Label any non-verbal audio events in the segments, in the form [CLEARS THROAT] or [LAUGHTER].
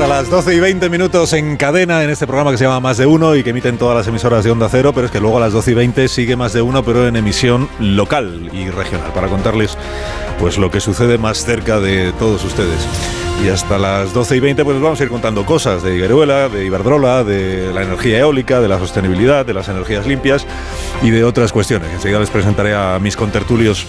Hasta las 12 y 20 minutos en cadena en este programa que se llama Más de Uno y que emiten todas las emisoras de Onda Cero, pero es que luego a las 12 y 20 sigue Más de Uno, pero en emisión local y regional, para contarles pues lo que sucede más cerca de todos ustedes. Y hasta las 12 y 20 pues nos vamos a ir contando cosas de Igueruela, de Iberdrola, de la energía eólica, de la sostenibilidad, de las energías limpias y de otras cuestiones. Enseguida les presentaré a mis contertulios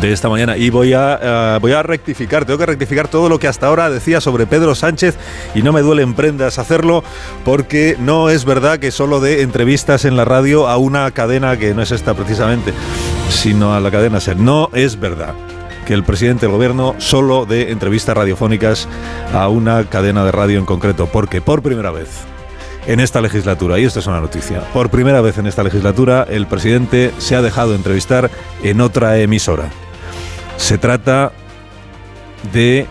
de esta mañana y voy a, uh, voy a rectificar, tengo que rectificar todo lo que hasta ahora decía sobre Pedro Sánchez y no me duelen prendas hacerlo porque no es verdad que solo de entrevistas en la radio a una cadena que no es esta precisamente, sino a la cadena SER. No es verdad que el presidente del gobierno solo de entrevistas radiofónicas a una cadena de radio en concreto, porque por primera vez en esta legislatura, y esto es una noticia, por primera vez en esta legislatura el presidente se ha dejado entrevistar en otra emisora. Se trata de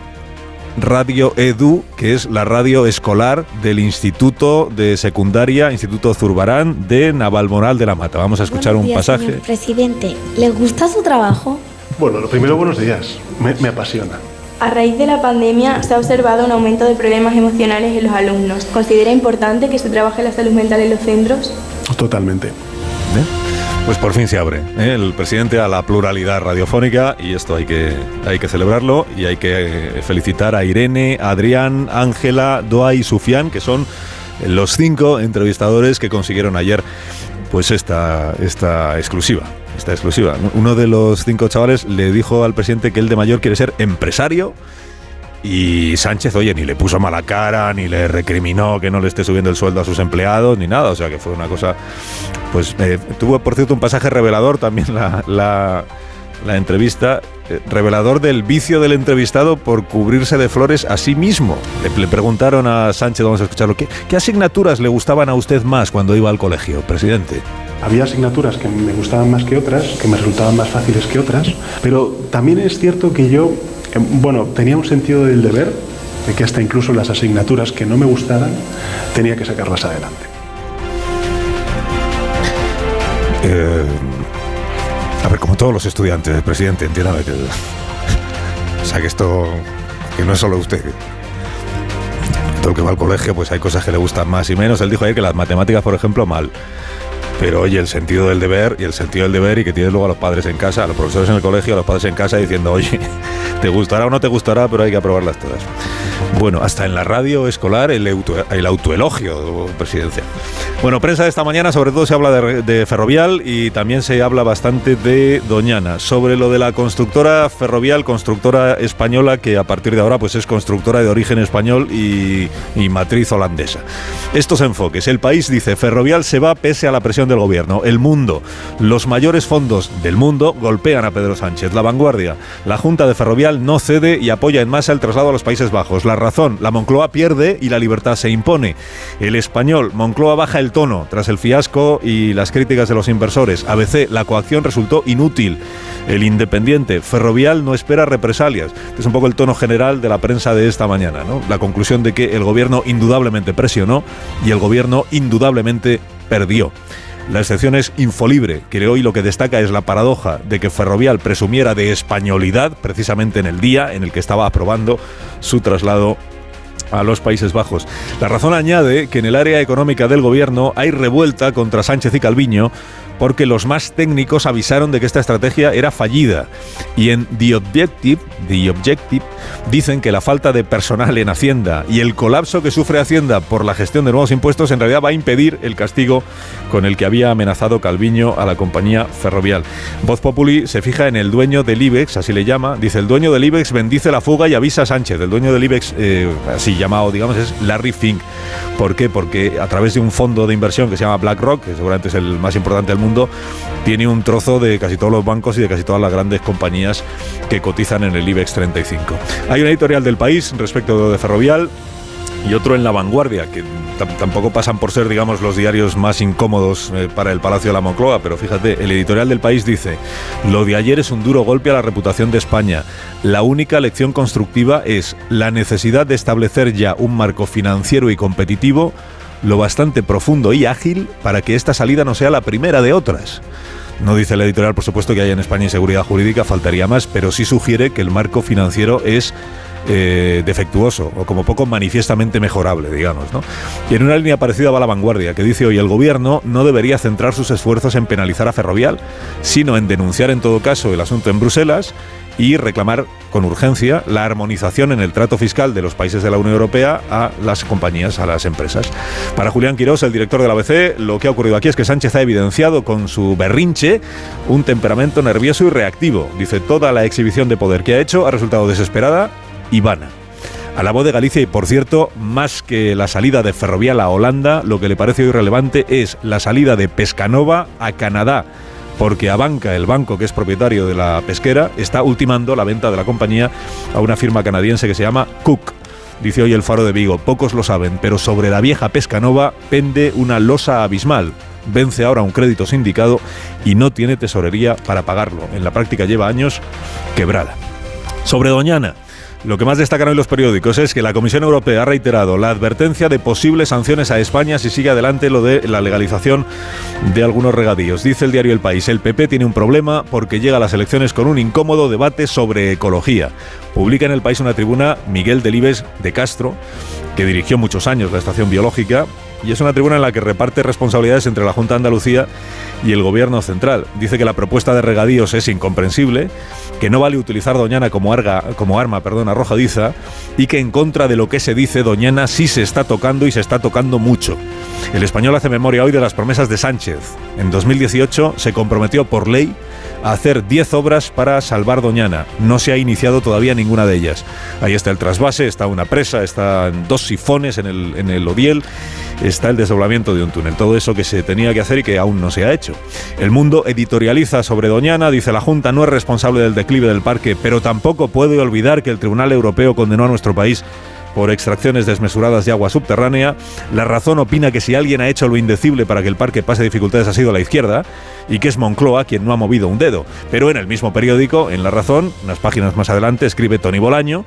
Radio Edu, que es la radio escolar del Instituto de Secundaria, Instituto Zurbarán de Navalmoral de la Mata. Vamos a escuchar Buenos un pasaje. señor presidente, ¿le gusta su trabajo? Bueno, lo primero, buenos días. Me, me apasiona. A raíz de la pandemia se ha observado un aumento de problemas emocionales en los alumnos. ¿Considera importante que se trabaje la salud mental en los centros? Totalmente. ¿Eh? Pues por fin se abre ¿eh? el presidente a la pluralidad radiofónica y esto hay que, hay que celebrarlo y hay que eh, felicitar a Irene, Adrián, Ángela, Doa y Sufián, que son los cinco entrevistadores que consiguieron ayer pues esta, esta exclusiva. Esta exclusiva. Uno de los cinco chavales le dijo al presidente que él de mayor quiere ser empresario y Sánchez, oye, ni le puso mala cara, ni le recriminó que no le esté subiendo el sueldo a sus empleados, ni nada. O sea que fue una cosa. Pues eh, tuvo, por cierto, un pasaje revelador también la, la, la entrevista. eh, revelador del vicio del entrevistado por cubrirse de flores a sí mismo. Le, le preguntaron a Sánchez, vamos a escucharlo, ¿qué, ¿qué asignaturas le gustaban a usted más cuando iba al colegio, presidente? Había asignaturas que me gustaban más que otras, que me resultaban más fáciles que otras, pero también es cierto que yo, eh, bueno, tenía un sentido del deber, de que hasta incluso las asignaturas que no me gustaban, tenía que sacarlas adelante. Eh, a ver, como todos los estudiantes, presidente, entiéndame que. O sea, que esto. que no es solo usted. Todo el que va al colegio, pues hay cosas que le gustan más y menos. Él dijo ayer que las matemáticas, por ejemplo, mal. Pero oye, el sentido del deber y el sentido del deber y que tienes luego a los padres en casa, a los profesores en el colegio, a los padres en casa diciendo, oye, [LAUGHS] te gustará o no te gustará, pero hay que aprobarlas todas. Bueno, hasta en la radio escolar el, auto, el autoelogio presidencial. Bueno, prensa de esta mañana sobre todo se habla de, de, Ferrovial y también se habla bastante de Doñana. Sobre lo de la constructora Ferrovial, constructora española que a partir de ahora pues es constructora de origen español y, y matriz holandesa. Estos enfoques. El país dice Ferrovial se va pese a la presión del gobierno. El mundo. Los mayores fondos del mundo golpean a Pedro Sánchez. La vanguardia. La Junta de Ferrovial no cede y apoya en masa el traslado a los Países Bajos. La razón. La Moncloa pierde y la libertad se impone. El español. Moncloa baja el tono tras el fiasco y las críticas de los inversores. ABC, la coacción resultó inútil. El Independiente, Ferrovial no espera represalias. Este es un poco el tono general de la prensa de esta mañana, ¿no? La conclusión de que el gobierno indudablemente presionó y el gobierno indudablemente perdió. La excepción es Infolibre, que hoy lo que destaca es la paradoja de que Ferrovial presumiera de españolidad precisamente en el día en el que estaba aprobando su traslado a los Países Bajos. La razón añade que en el área económica del gobierno hay revuelta contra Sánchez y Calviño porque los más técnicos avisaron de que esta estrategia era fallida. Y en The Objective, The Objective dicen que la falta de personal en Hacienda y el colapso que sufre Hacienda por la gestión de nuevos impuestos en realidad va a impedir el castigo con el que había amenazado Calviño a la compañía ferrovial. Voz Populi se fija en el dueño del IBEX, así le llama, dice el dueño del IBEX bendice la fuga y avisa a Sánchez. El dueño del IBEX, eh, así llamado, digamos, es Larry Fink. ¿Por qué? Porque a través de un fondo de inversión que se llama BlackRock, que seguramente es el más importante del mundo, mundo, tiene un trozo de casi todos los bancos y de casi todas las grandes compañías que cotizan en el IBEX 35. Hay una editorial del país respecto de Ferrovial y otro en La Vanguardia, que tampoco pasan por ser, digamos, los diarios más incómodos eh, para el Palacio de la Moncloa, pero fíjate, el editorial del país dice, lo de ayer es un duro golpe a la reputación de España. La única lección constructiva es la necesidad de establecer ya un marco financiero y competitivo lo bastante profundo y ágil para que esta salida no sea la primera de otras. No dice el editorial, por supuesto, que haya en España inseguridad jurídica, faltaría más, pero sí sugiere que el marco financiero es eh, defectuoso o como poco manifiestamente mejorable, digamos. ¿no? Y en una línea parecida va la vanguardia, que dice hoy el gobierno no debería centrar sus esfuerzos en penalizar a Ferrovial, sino en denunciar en todo caso el asunto en Bruselas y reclamar con urgencia la armonización en el trato fiscal de los países de la Unión Europea a las compañías, a las empresas. Para Julián Quirós, el director de la ABC, lo que ha ocurrido aquí es que Sánchez ha evidenciado con su berrinche un temperamento nervioso y reactivo. Dice, toda la exhibición de poder que ha hecho ha resultado desesperada y vana. A la voz de Galicia y por cierto, más que la salida de Ferrovial a Holanda, lo que le parece hoy relevante es la salida de Pescanova a Canadá porque Abanca, el banco que es propietario de la pesquera, está ultimando la venta de la compañía a una firma canadiense que se llama Cook. Dice hoy el Faro de Vigo, pocos lo saben, pero sobre la vieja pesca nova pende una losa abismal. Vence ahora un crédito sindicado y no tiene tesorería para pagarlo. En la práctica lleva años quebrada. Sobre Doñana, lo que más destacan hoy los periódicos es que la Comisión Europea ha reiterado la advertencia de posibles sanciones a España si sigue adelante lo de la legalización de algunos regadíos. Dice el diario El País, el PP tiene un problema porque llega a las elecciones con un incómodo debate sobre ecología. Publica en El País una tribuna Miguel Delibes de Castro, que dirigió muchos años la estación biológica, y es una tribuna en la que reparte responsabilidades entre la Junta de Andalucía y el Gobierno central. Dice que la propuesta de regadíos es incomprensible que no vale utilizar Doñana como, como arma perdón, arrojadiza y que en contra de lo que se dice, Doñana sí se está tocando y se está tocando mucho. El español hace memoria hoy de las promesas de Sánchez. En 2018 se comprometió por ley a hacer 10 obras para salvar Doñana. No se ha iniciado todavía ninguna de ellas. Ahí está el trasvase, está una presa, están dos sifones en el, en el Odiel, está el desdoblamiento de un túnel. Todo eso que se tenía que hacer y que aún no se ha hecho. El mundo editorializa sobre Doñana, dice la Junta no es responsable del declive del parque, pero tampoco puede olvidar que el Tribunal Europeo condenó a nuestro país por extracciones desmesuradas de agua subterránea. La razón opina que si alguien ha hecho lo indecible para que el parque pase dificultades ha sido la izquierda y que es Moncloa quien no ha movido un dedo. Pero en el mismo periódico, en La Razón, unas páginas más adelante, escribe Tony Bolaño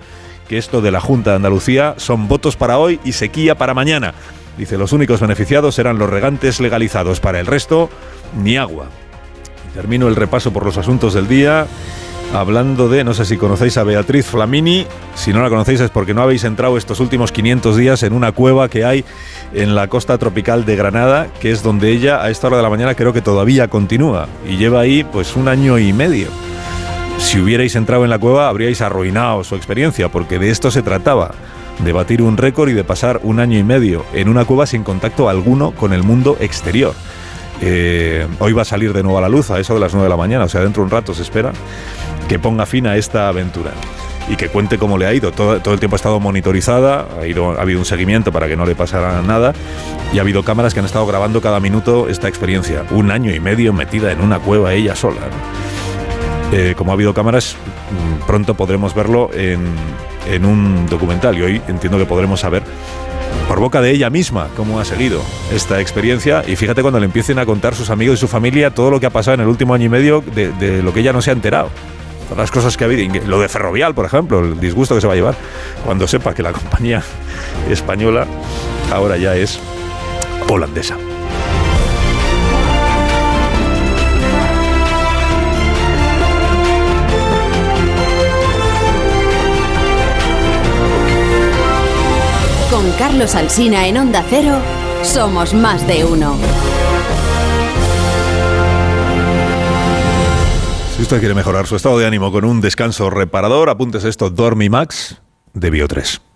que esto de la Junta de Andalucía son votos para hoy y sequía para mañana. Dice, los únicos beneficiados serán los regantes legalizados. Para el resto, ni agua. Termino el repaso por los asuntos del día hablando de, no sé si conocéis a Beatriz Flamini, si no la conocéis es porque no habéis entrado estos últimos 500 días en una cueva que hay en la costa tropical de Granada, que es donde ella a esta hora de la mañana creo que todavía continúa y lleva ahí pues un año y medio. Si hubierais entrado en la cueva habríais arruinado su experiencia, porque de esto se trataba, de batir un récord y de pasar un año y medio en una cueva sin contacto alguno con el mundo exterior. Eh, hoy va a salir de nuevo a la luz a eso de las 9 de la mañana, o sea, dentro de un rato se espera que ponga fin a esta aventura y que cuente cómo le ha ido. Todo, el tiempo ha estado monitorizada, ha, ido, ha habido un seguimiento para que no le pasara nada y ha habido cámaras que han estado grabando cada minuto esta experiencia. Un año y medio metida en una cueva ella sola. Eh, como ha habido cámaras, mm, pronto podremos verlo en, en un documental y hoy entiendo que podremos saber por boca de ella misma cómo ha seguido esta experiencia. Y fíjate cuando le empiecen a contar sus amigos y su familia todo lo que ha pasado en el último año y medio de, de lo que ella no se ha enterado. Las cosas que ha habido, lo de Ferrovial, por ejemplo, el disgusto que se va a llevar. Cuando sepa que la [LAUGHS] compañía española ahora ya es holandesa. Carlos Alsina en Onda Cero, somos más de uno. Si usted quiere mejorar su estado de ánimo con un descanso reparador, apuntes esto Dormimax de Bio3.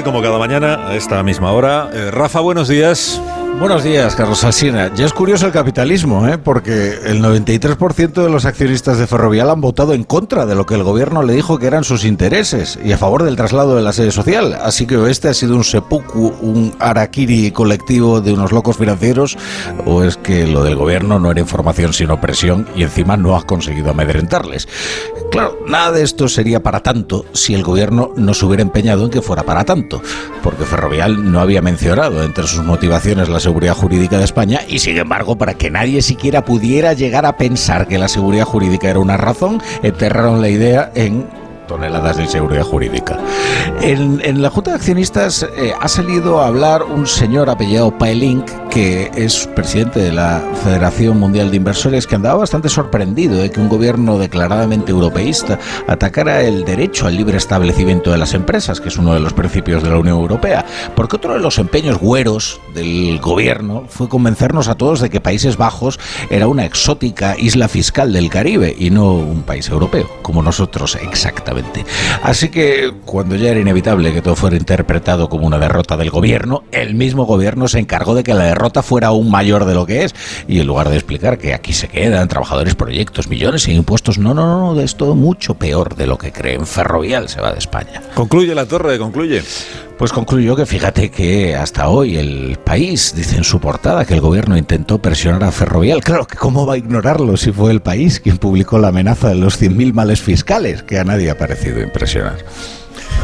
Como cada mañana, a esta misma hora. Eh, Rafa, buenos días. Buenos días, Carlos Alsina. Ya es curioso el capitalismo, ¿eh? porque el 93% de los accionistas de Ferrovial han votado en contra de lo que el gobierno le dijo que eran sus intereses y a favor del traslado de la sede social. Así que este ha sido un seppuku, un araquiri colectivo de unos locos financieros, o es que lo del gobierno no era información sino presión y encima no has conseguido amedrentarles. Claro, nada de esto sería para tanto si el gobierno no se hubiera empeñado en que fuera para tanto, porque Ferrovial no había mencionado entre sus motivaciones la seguridad jurídica de España y sin embargo para que nadie siquiera pudiera llegar a pensar que la seguridad jurídica era una razón, enterraron la idea en toneladas de seguridad jurídica. En, en la Junta de Accionistas eh, ha salido a hablar un señor apellidado Paelink, que es presidente de la Federación Mundial de Inversores, que andaba bastante sorprendido de que un gobierno declaradamente europeísta atacara el derecho al libre establecimiento de las empresas, que es uno de los principios de la Unión Europea. Porque otro de los empeños güeros del gobierno fue convencernos a todos de que Países Bajos era una exótica isla fiscal del Caribe y no un país europeo, como nosotros exactamente. Así que cuando ya era inevitable que todo fuera interpretado como una derrota del gobierno, el mismo gobierno se encargó de que la derrota fuera aún mayor de lo que es. Y en lugar de explicar que aquí se quedan trabajadores, proyectos, millones en impuestos, no, no, no, es todo mucho peor de lo que creen. Ferrovial se va de España. Concluye la torre, concluye. Pues concluyo que fíjate que hasta hoy el país dice en su portada que el gobierno intentó presionar a Ferrovial. Claro que cómo va a ignorarlo si fue el país quien publicó la amenaza de los 100.000 males fiscales, que a nadie ha parecido impresionar.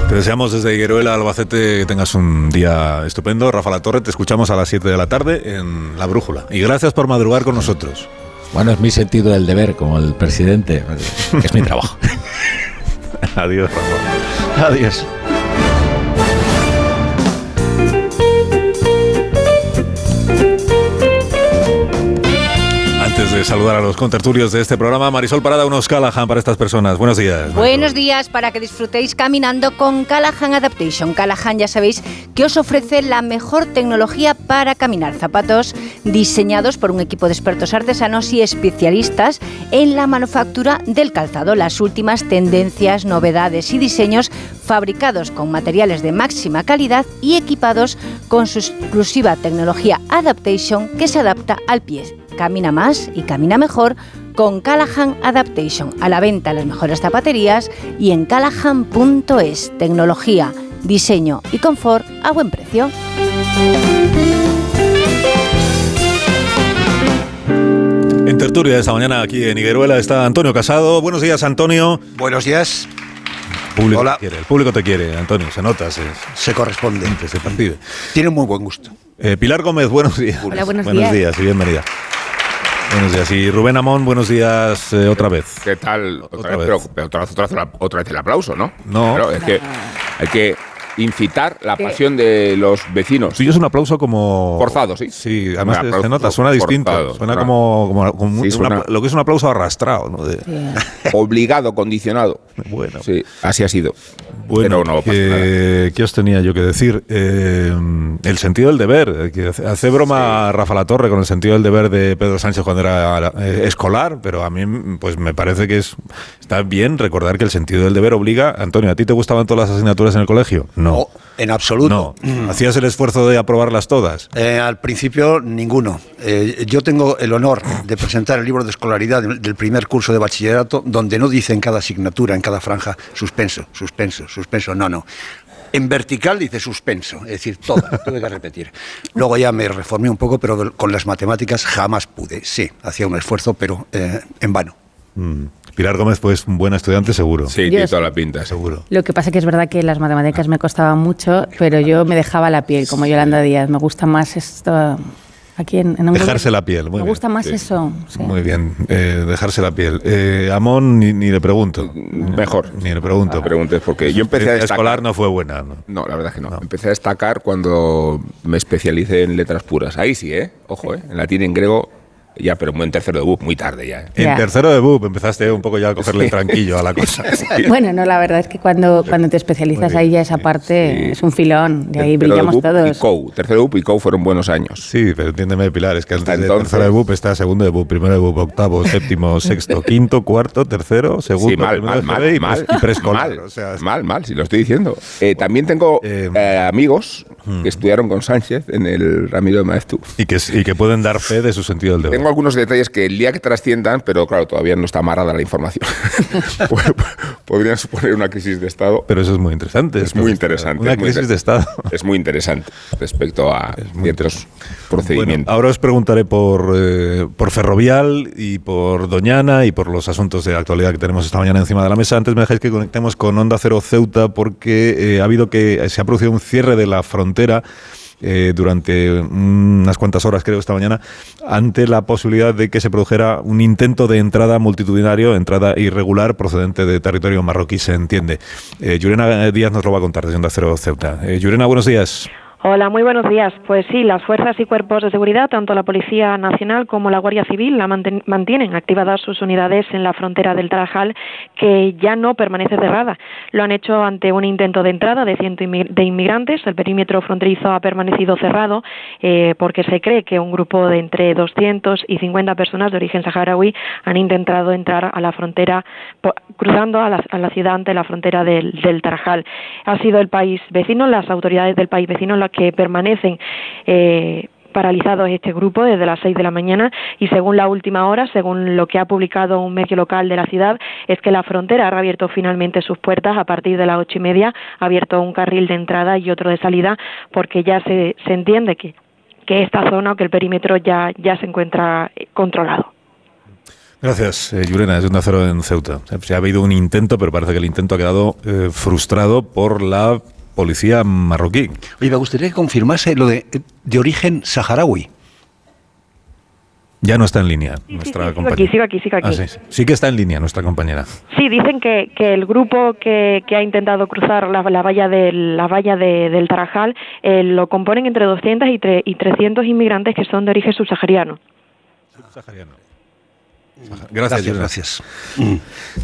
Te deseamos desde Higueruela, Albacete, que tengas un día estupendo. Rafa La Torre, te escuchamos a las 7 de la tarde en La Brújula. Y gracias por madrugar con nosotros. Bueno, es mi sentido del deber como el presidente. Es mi trabajo. [LAUGHS] Adiós, Rafa. Adiós. Antes de saludar a los contertulios de este programa, Marisol Parada, unos Callahan para estas personas. Buenos días. Buenos días para que disfrutéis caminando con Callahan Adaptation. Callahan ya sabéis que os ofrece la mejor tecnología para caminar. Zapatos diseñados por un equipo de expertos artesanos y especialistas en la manufactura del calzado. Las últimas tendencias, novedades y diseños fabricados con materiales de máxima calidad y equipados con su exclusiva tecnología Adaptation que se adapta al pie. Camina más y camina mejor con Callahan Adaptation. A la venta en las mejores zapaterías y en callahan.es. Tecnología, diseño y confort a buen precio. En tertulia esta mañana aquí en Higueruela está Antonio Casado. Buenos días, Antonio. Buenos días. El público Hola. te quiere, el público te quiere, Antonio, se nota, se, Se corresponde. se percibe. Tiene muy buen gusto. Eh, Pilar Gómez, buenos días. Hola, buenos buenos días. días y bienvenida. Buenos días. Y Rubén Amón, buenos días eh, otra vez. ¿Qué tal? Otra, Otra vez, vez. pero- pero otra, vez, otra, vez, otra vez el aplauso, ¿no? No. Claro, es que hay que incitar la pasión de los vecinos. Tuyo es un aplauso como... Forzado, sí. Sí, además se- aplauso se nota, suena distinto. forzado, suena como, como, como Sí, un- suena- una- lo que es un aplauso arrastrado. ¿no? De- [LAUGHS] Obligado, condicionado. Bueno. Sí, así ha sido. Bueno, Pero no que- ¿qué os tenía yo que decir? Eh, el sentido del deber. eh, que hace- broma Rafa La Torre con el sentido del deber de Pedro Sánchez cuando era eh, escolar, pero a mí pues me parece que es está bien recordar que el sentido del deber obliga. Antonio, ¿a ti te gustaban todas las asignaturas en el colegio? No. No, en absoluto. No. ¿Hacías el esfuerzo de aprobarlas todas? Eh, al principio, ninguno. Eh, yo tengo el honor de presentar el libro de escolaridad del, del primer curso de bachillerato, donde no dice en cada asignatura, en cada franja, suspenso, suspenso, suspenso. No, no. En vertical dice suspenso, es decir, toda, [LAUGHS] tuve que repetir. Luego ya me reformé un poco, pero con las matemáticas jamás pude. Sí, hacía un esfuerzo, pero eh, en vano. Mm. Pilar Gómez, pues un buen estudiante seguro. Sí, tiene toda la pinta. Seguro. Lo que pasa que es verdad que las matemáticas me costaban mucho, pero yo me dejaba la piel, como Yolanda Díaz. Me gusta más esto aquí en, en Dejarse la piel, muy Me bien. gusta más Sí. eso. sí. Muy bien, eh, dejarse la piel. Eh, Amón, ni, ni le pregunto. Mejor. Ni le pregunto. No preguntes porque yo empecé a La destacar. escolar no fue buena. ¿no? No, la verdad es que no. Empecé a destacar cuando me especialicé en letras puras. Ahí sí, ¿eh? Ojo, ¿eh? En latín y en griego, ya, pero muy en tercero de BUP, muy tarde ya. ¿eh? En Ya. tercero de BUP empezaste un poco ya a cogerle tranquillo a la cosa. Bueno, no, la verdad es que cuando, cuando te especializas ahí ya esa parte es un filón, de ahí Tercero de brillamos BUP todos. Y COU. Tercero de BUP y COU fueron buenos años. Sí, pero entiéndeme, Pilar, es que antes de tercero de BUP está segundo de BUP, primero de BUP, octavo, séptimo, [LAUGHS] sexto, quinto, cuarto, tercero, segundo, Sí, mal, mal, de mal, y, mal, y preescolar. mal, o sea, es- mal, mal, si lo estoy diciendo. Eh, también tengo eh, amigos hmm. que estudiaron con Sánchez en el Ramiro de Maeztu. y, que, y que pueden dar fe de su sentido del deber. Tengo algunos detalles que el día que trasciendan, pero claro, todavía no está amarrada la información, [LAUGHS] podrían suponer una crisis de Estado. Pero eso es muy interesante. Es muy interesante. Una es crisis de Estado. Es muy interesante respecto a ciertos procedimientos. Bueno, ahora os preguntaré por, eh, por Ferrovial y por Doñana y por los asuntos de actualidad que tenemos esta mañana encima de la mesa. Antes me dejáis que conectemos con Onda Cero Ceuta porque eh, ha habido que se ha producido un cierre de la frontera eh, durante unas cuantas horas, creo, esta mañana, ante la posibilidad de que se produjera un intento de entrada multitudinario, entrada irregular procedente de territorio marroquí, se entiende. Eh, Yurena Díaz nos lo va a contar desde Onda Cero Ceuta. Eh, Yurena, buenos días. Hola, muy buenos días. Pues sí, las fuerzas y cuerpos de seguridad, tanto la Policía Nacional como la Guardia Civil, la mantienen activadas sus unidades en la frontera del Tarajal, que ya no permanece cerrada. Lo han hecho ante un intento de entrada de ciento de inmigrantes. El perímetro fronterizo ha permanecido cerrado eh, porque se cree que un grupo de entre 200 y 50 personas de origen saharaui han intentado entrar a la frontera, cruzando a la, la ciudad ante la frontera del, del Tarajal. Ha sido el país vecino, las autoridades del país vecino que permanecen eh, paralizados este grupo desde las seis de la mañana y según la última hora, según lo que ha publicado un medio local de la ciudad, es que la frontera ha reabierto finalmente sus puertas a partir de las ocho y media, ha abierto un carril de entrada y otro de salida porque ya se, se entiende que, que esta zona o que el perímetro ya, ya se encuentra eh, controlado. Gracias, eh, Yurena, es Onda Cero en Ceuta. Se ha habido un intento, pero parece que el intento ha quedado eh, frustrado por la policía marroquí. Oye, me gustaría que confirmase lo de, de origen saharaui. Ya no está en línea nuestra Sigo compañera. aquí, sigo aquí, sigo aquí. Ah, sí, sí. Sí que está en línea nuestra compañera. Sí, dicen que, que el grupo que, que ha intentado cruzar la, la valla, del, la valla de- del Tarajal eh, lo componen entre 200 y, tre- y 300 inmigrantes que son de origen subsahariano. Gracias, Gracias, Yurena. gracias.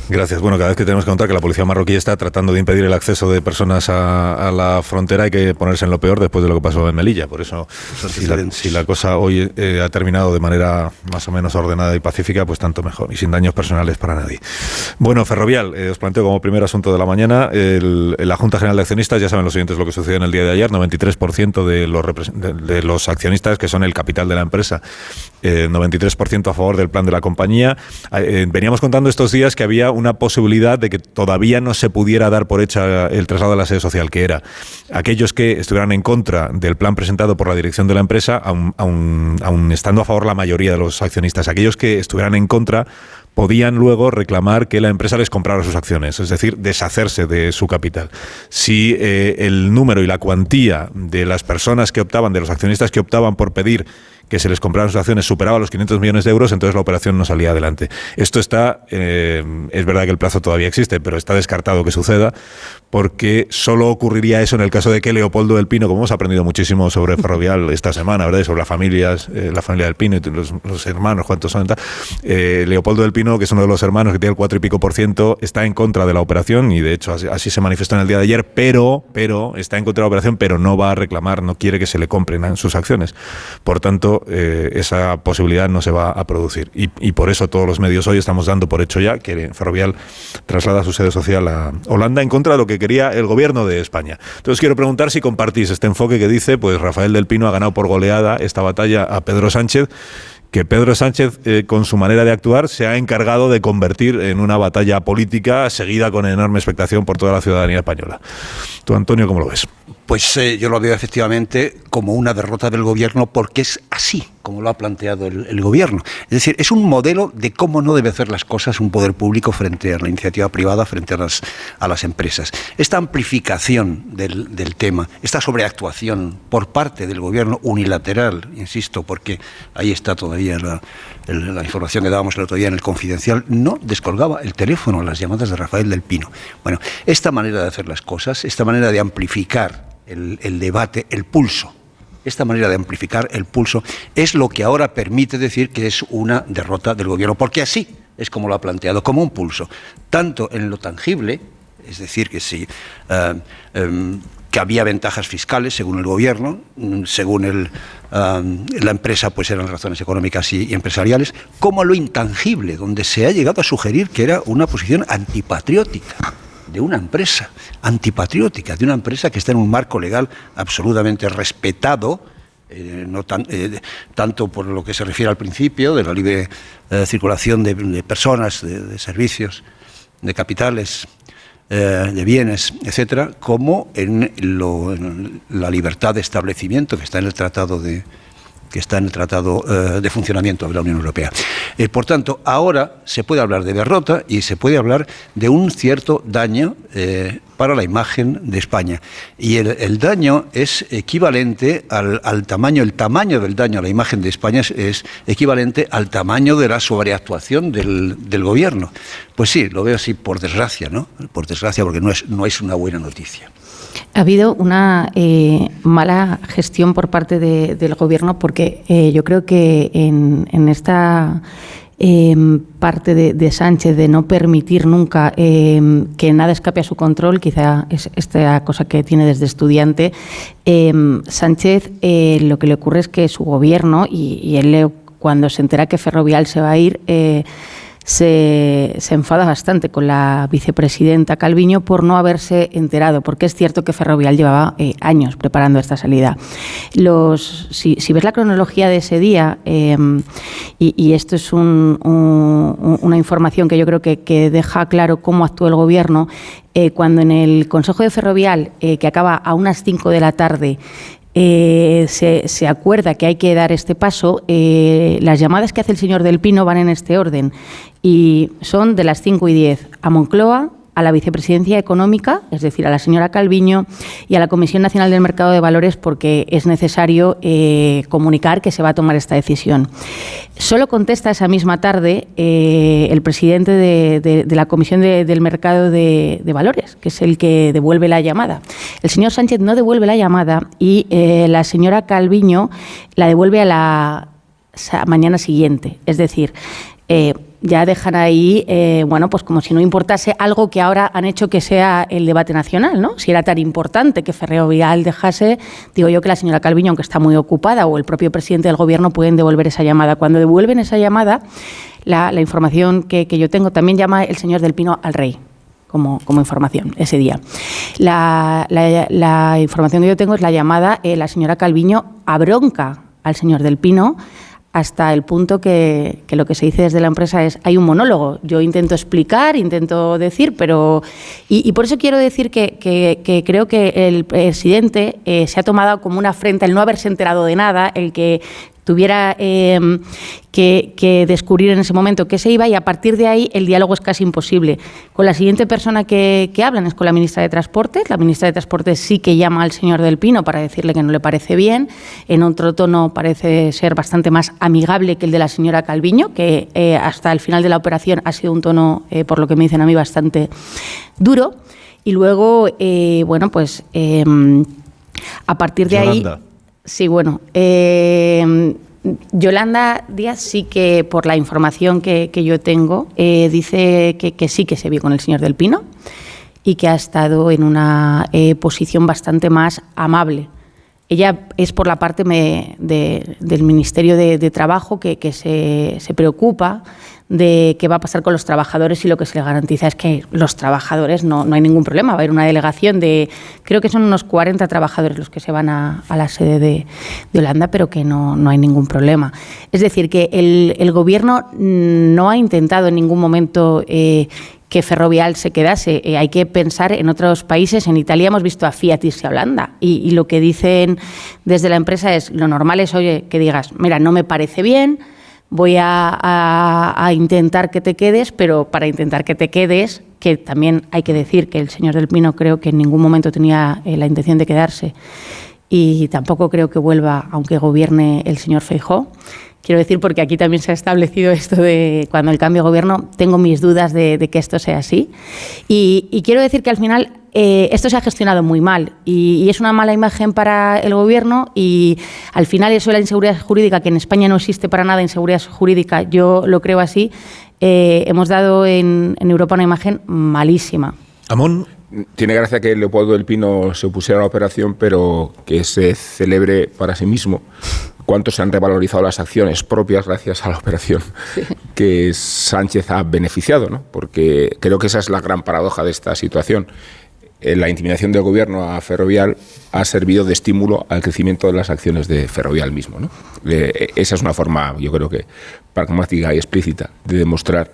Gracias. Bueno, cada vez que tenemos que contar que la policía marroquí está tratando de impedir el acceso de personas a, a la frontera, hay que ponerse en lo peor después de lo que pasó en Melilla. Por eso, si la, si la cosa hoy eh, ha terminado de manera más o menos ordenada y pacífica, pues tanto mejor. Y sin daños personales para nadie. Bueno, Ferrovial, eh, os planteo como primer asunto de la mañana, el- la Junta General de Accionistas, ya saben los siguientes lo que sucedió en el día de ayer, 93% de los, de, de los accionistas, que son el capital de la empresa, eh, 93% a favor del plan de la compañía. Eh, veníamos contando estos días que había una posibilidad de que todavía no se pudiera dar por hecha el traslado de la sede social, que era aquellos que estuvieran en contra del plan presentado por la dirección de la empresa, aun estando a favor la mayoría de los accionistas, aquellos que estuvieran en contra podían luego reclamar que la empresa les comprara sus acciones, es decir, deshacerse de su capital. Si eh, el número y la cuantía de las personas que optaban, de los accionistas que optaban por pedir que se les compraran sus acciones superaba los 500 millones de euros, entonces la operación no salía adelante. Esto está, eh, es verdad que el plazo todavía existe, pero está descartado que suceda, porque solo ocurriría eso en el caso de que Leopoldo del Pino, como hemos aprendido muchísimo sobre Ferrovial [LAUGHS] esta semana, ¿verdad? Y sobre las familias, eh, la familia del Pino y los, los hermanos, cuántos son, tal. Eh, Leopoldo del Pino, que es uno de los hermanos que tiene el cuatro y pico por ciento, está en contra de la operación y de hecho así, así se manifestó en el día de ayer, pero, pero está en contra de la operación, pero no va a reclamar, no quiere que se le compren sus acciones. Por tanto, eh, esa posibilidad no se va a producir. Y, por eso todos los medios hoy estamos dando por hecho ya que Ferrovial traslada su sede social a Holanda en contra de lo que quería el gobierno de España. Entonces quiero preguntar si compartís este enfoque que dice, pues Rafael del Pino ha ganado por goleada esta batalla a Pedro Sánchez que Pedro Sánchez, eh, con su manera de actuar, se ha encargado de convertir en una batalla política seguida con enorme expectación por toda la ciudadanía española. Tú, Antonio, ¿cómo lo ves? Pues eh, yo lo veo efectivamente como una derrota del gobierno porque es así. como lo ha planteado el, gobierno. Es decir, es un modelo de cómo no debe hacer las cosas un poder público frente a la iniciativa privada, frente a las, a las empresas. Esta amplificación del, del tema, esta sobreactuación por parte del gobierno unilateral, insisto, porque ahí está todavía la, la información que dábamos el otro día en el confidencial, no descolgaba el teléfono a las llamadas de Rafael del Pino. Bueno, esta manera de hacer las cosas, esta manera de amplificar el, el debate, el pulso, esta manera de amplificar el pulso es lo que ahora permite decir que es una derrota del gobierno, porque así es como lo ha planteado, como un pulso, tanto en lo tangible, es decir, que si uh, um, que había ventajas fiscales según el gobierno, según el, um, la empresa, pues eran razones económicas y, y, empresariales, como lo intangible, donde se ha llegado a sugerir que era una posición antipatriótica de una empresa antipatriótica, de una empresa que está en un marco legal absolutamente respetado, eh, no tan, eh, tanto por lo que se refiere al principio de la libre eh, circulación de, personas, de, servicios, de capitales, de bienes, etcétera, como en, lo, en, la libertad de establecimiento que está en el Tratado de, que está en el Tratado eh, de Funcionamiento de la Unión Europea. Eh, por tanto, ahora se puede hablar de derrota y se puede hablar de un cierto daño eh, para la imagen de España. Y el, daño es equivalente al, tamaño, el tamaño del daño a la imagen de España es, es equivalente al tamaño de la sobreactuación del, del, gobierno. Pues sí, lo veo así por desgracia, ¿no? Por desgracia, porque no es, no es una buena noticia. Ha habido una eh, mala gestión por parte de, del Gobierno porque eh, yo creo que en, esta eh, parte de, Sánchez de no permitir nunca eh, que nada escape a su control, quizá es esta cosa que tiene desde estudiante, eh, Sánchez lo que le ocurre es que su gobierno, y, y él cuando se entera que Ferrovial se va a ir, se, enfada bastante con la vicepresidenta Calviño por no haberse enterado, porque es cierto que Ferrovial llevaba eh, años preparando esta salida. Los, si, ves la cronología de ese día, eh, y, esto es un, un, una información que yo creo que, deja claro cómo actuó el gobierno, eh, cuando en el Consejo de Ferrovial, eh, que acaba a unas 5 de la tarde, eh, se, se, acuerda que hay que dar este paso, eh, las llamadas que hace el señor Del Pino van en este orden y son de las 5 y 10 a Moncloa, a la vicepresidencia económica, es decir, a la señora Calviño y a la Comisión Nacional del Mercado de Valores porque es necesario eh, comunicar que se va a tomar esta decisión. Solo contesta esa misma tarde eh, el presidente de, la Comisión de, del Mercado de, Valores, que es el que devuelve la llamada. El señor Sánchez no devuelve la llamada y eh, la señora Calviño la devuelve a la mañana siguiente. Es decir, ya dejan ahí, eh, bueno, pues como si no importase algo que ahora han hecho que sea el debate nacional, ¿no? Si era tan importante que Ferreo Vial dejase, digo yo que la señora Calviño, aunque está muy ocupada, o el propio presidente del gobierno pueden devolver esa llamada. Cuando devuelven esa llamada, la, información que, yo tengo, también llama el señor del Pino al rey. Como, como información ese día. La, información que yo tengo es la llamada, eh, la señora Calviño abronca al señor del Pino hasta el punto que, lo que se dice desde la empresa es hay un monólogo. Yo intento explicar, intento decir, pero... Y, por eso quiero decir que creo que el presidente eh, se ha tomado como una afrenta el no haberse enterado de nada, el que tuviera eh, que, que, descubrir en ese momento que se iba y a partir de ahí el diálogo es casi imposible. Con la siguiente persona que, que, hablan es con la ministra de Transportes. La ministra de Transportes sí que llama al señor del Pino para decirle que no le parece bien. En otro tono parece ser bastante más amigable que el de la señora Calviño, que eh, hasta el final de la operación ha sido un tono, eh, por lo que me dicen a mí, bastante duro. Y luego, eh, bueno, pues em, a partir de Yolanda. ahí... Sí, bueno. Eh, Yolanda Díaz sí que, por la información que, que yo tengo, eh, dice que, que, sí que se vio con el señor del Pino y que ha estado en una eh, posición bastante más amable. Ella es por la parte me, de, del Ministerio de, Trabajo que, se, se, preocupa de qué va a pasar con los trabajadores y lo que se le garantiza es que los trabajadores no, no hay ningún problema. Va a haber una delegación de, creo que son unos 40 trabajadores los que se van a, la sede de, Holanda, pero que no, no, hay ningún problema. Es decir, que el, el gobierno no ha intentado en ningún momento eh, que Ferrovial se quedase. Eh, hay que pensar en otros países. En Italia hemos visto a Fiat irse a Holanda y, lo que dicen desde la empresa es, lo normal es, oye, que digas, mira, no me parece bien, voy a, intentar que te quedes, pero para intentar que te quedes, que también hay que decir que el señor Del Pino creo que en ningún momento tenía eh, la intención de quedarse y tampoco creo que vuelva, aunque gobierne el señor Feijó. Quiero decir, porque aquí también se ha establecido esto de cuando el cambio de gobierno, tengo mis dudas de, que esto sea así. Y, quiero decir que al final eh, esto se ha gestionado muy mal y, es una mala imagen para el gobierno y al final eso de la inseguridad jurídica, que en España no existe para nada inseguridad jurídica, yo lo creo así, eh, hemos dado en, en Europa una imagen malísima. Amón. Tiene gracia que Leopoldo del Pino se opusiera a la operación, pero que se celebre para sí mismo cuánto se han revalorizado las acciones propias gracias a la operación que Sánchez ha beneficiado, ¿no? porque creo que esa es la gran paradoja de esta situación. Eh, la intimidación del gobierno a Ferrovial ha servido de estímulo al crecimiento de las acciones de Ferrovial mismo. ¿no? Eh, esa es una forma, yo creo que pragmática y explícita de demostrar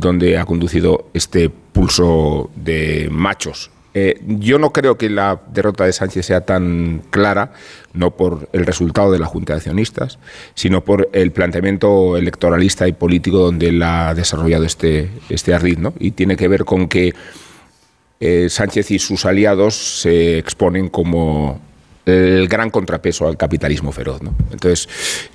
dónde ha conducido este pulso de machos eh, yo no creo que la derrota de Sánchez sea tan clara, no por el resultado de la Junta de Accionistas, sino por el planteamiento electoralista y político donde él ha desarrollado este, este. ¿no? Y tiene que ver con que eh, Sánchez y sus aliados se exponen como el gran contrapeso al capitalismo feroz. ¿no? Entonces,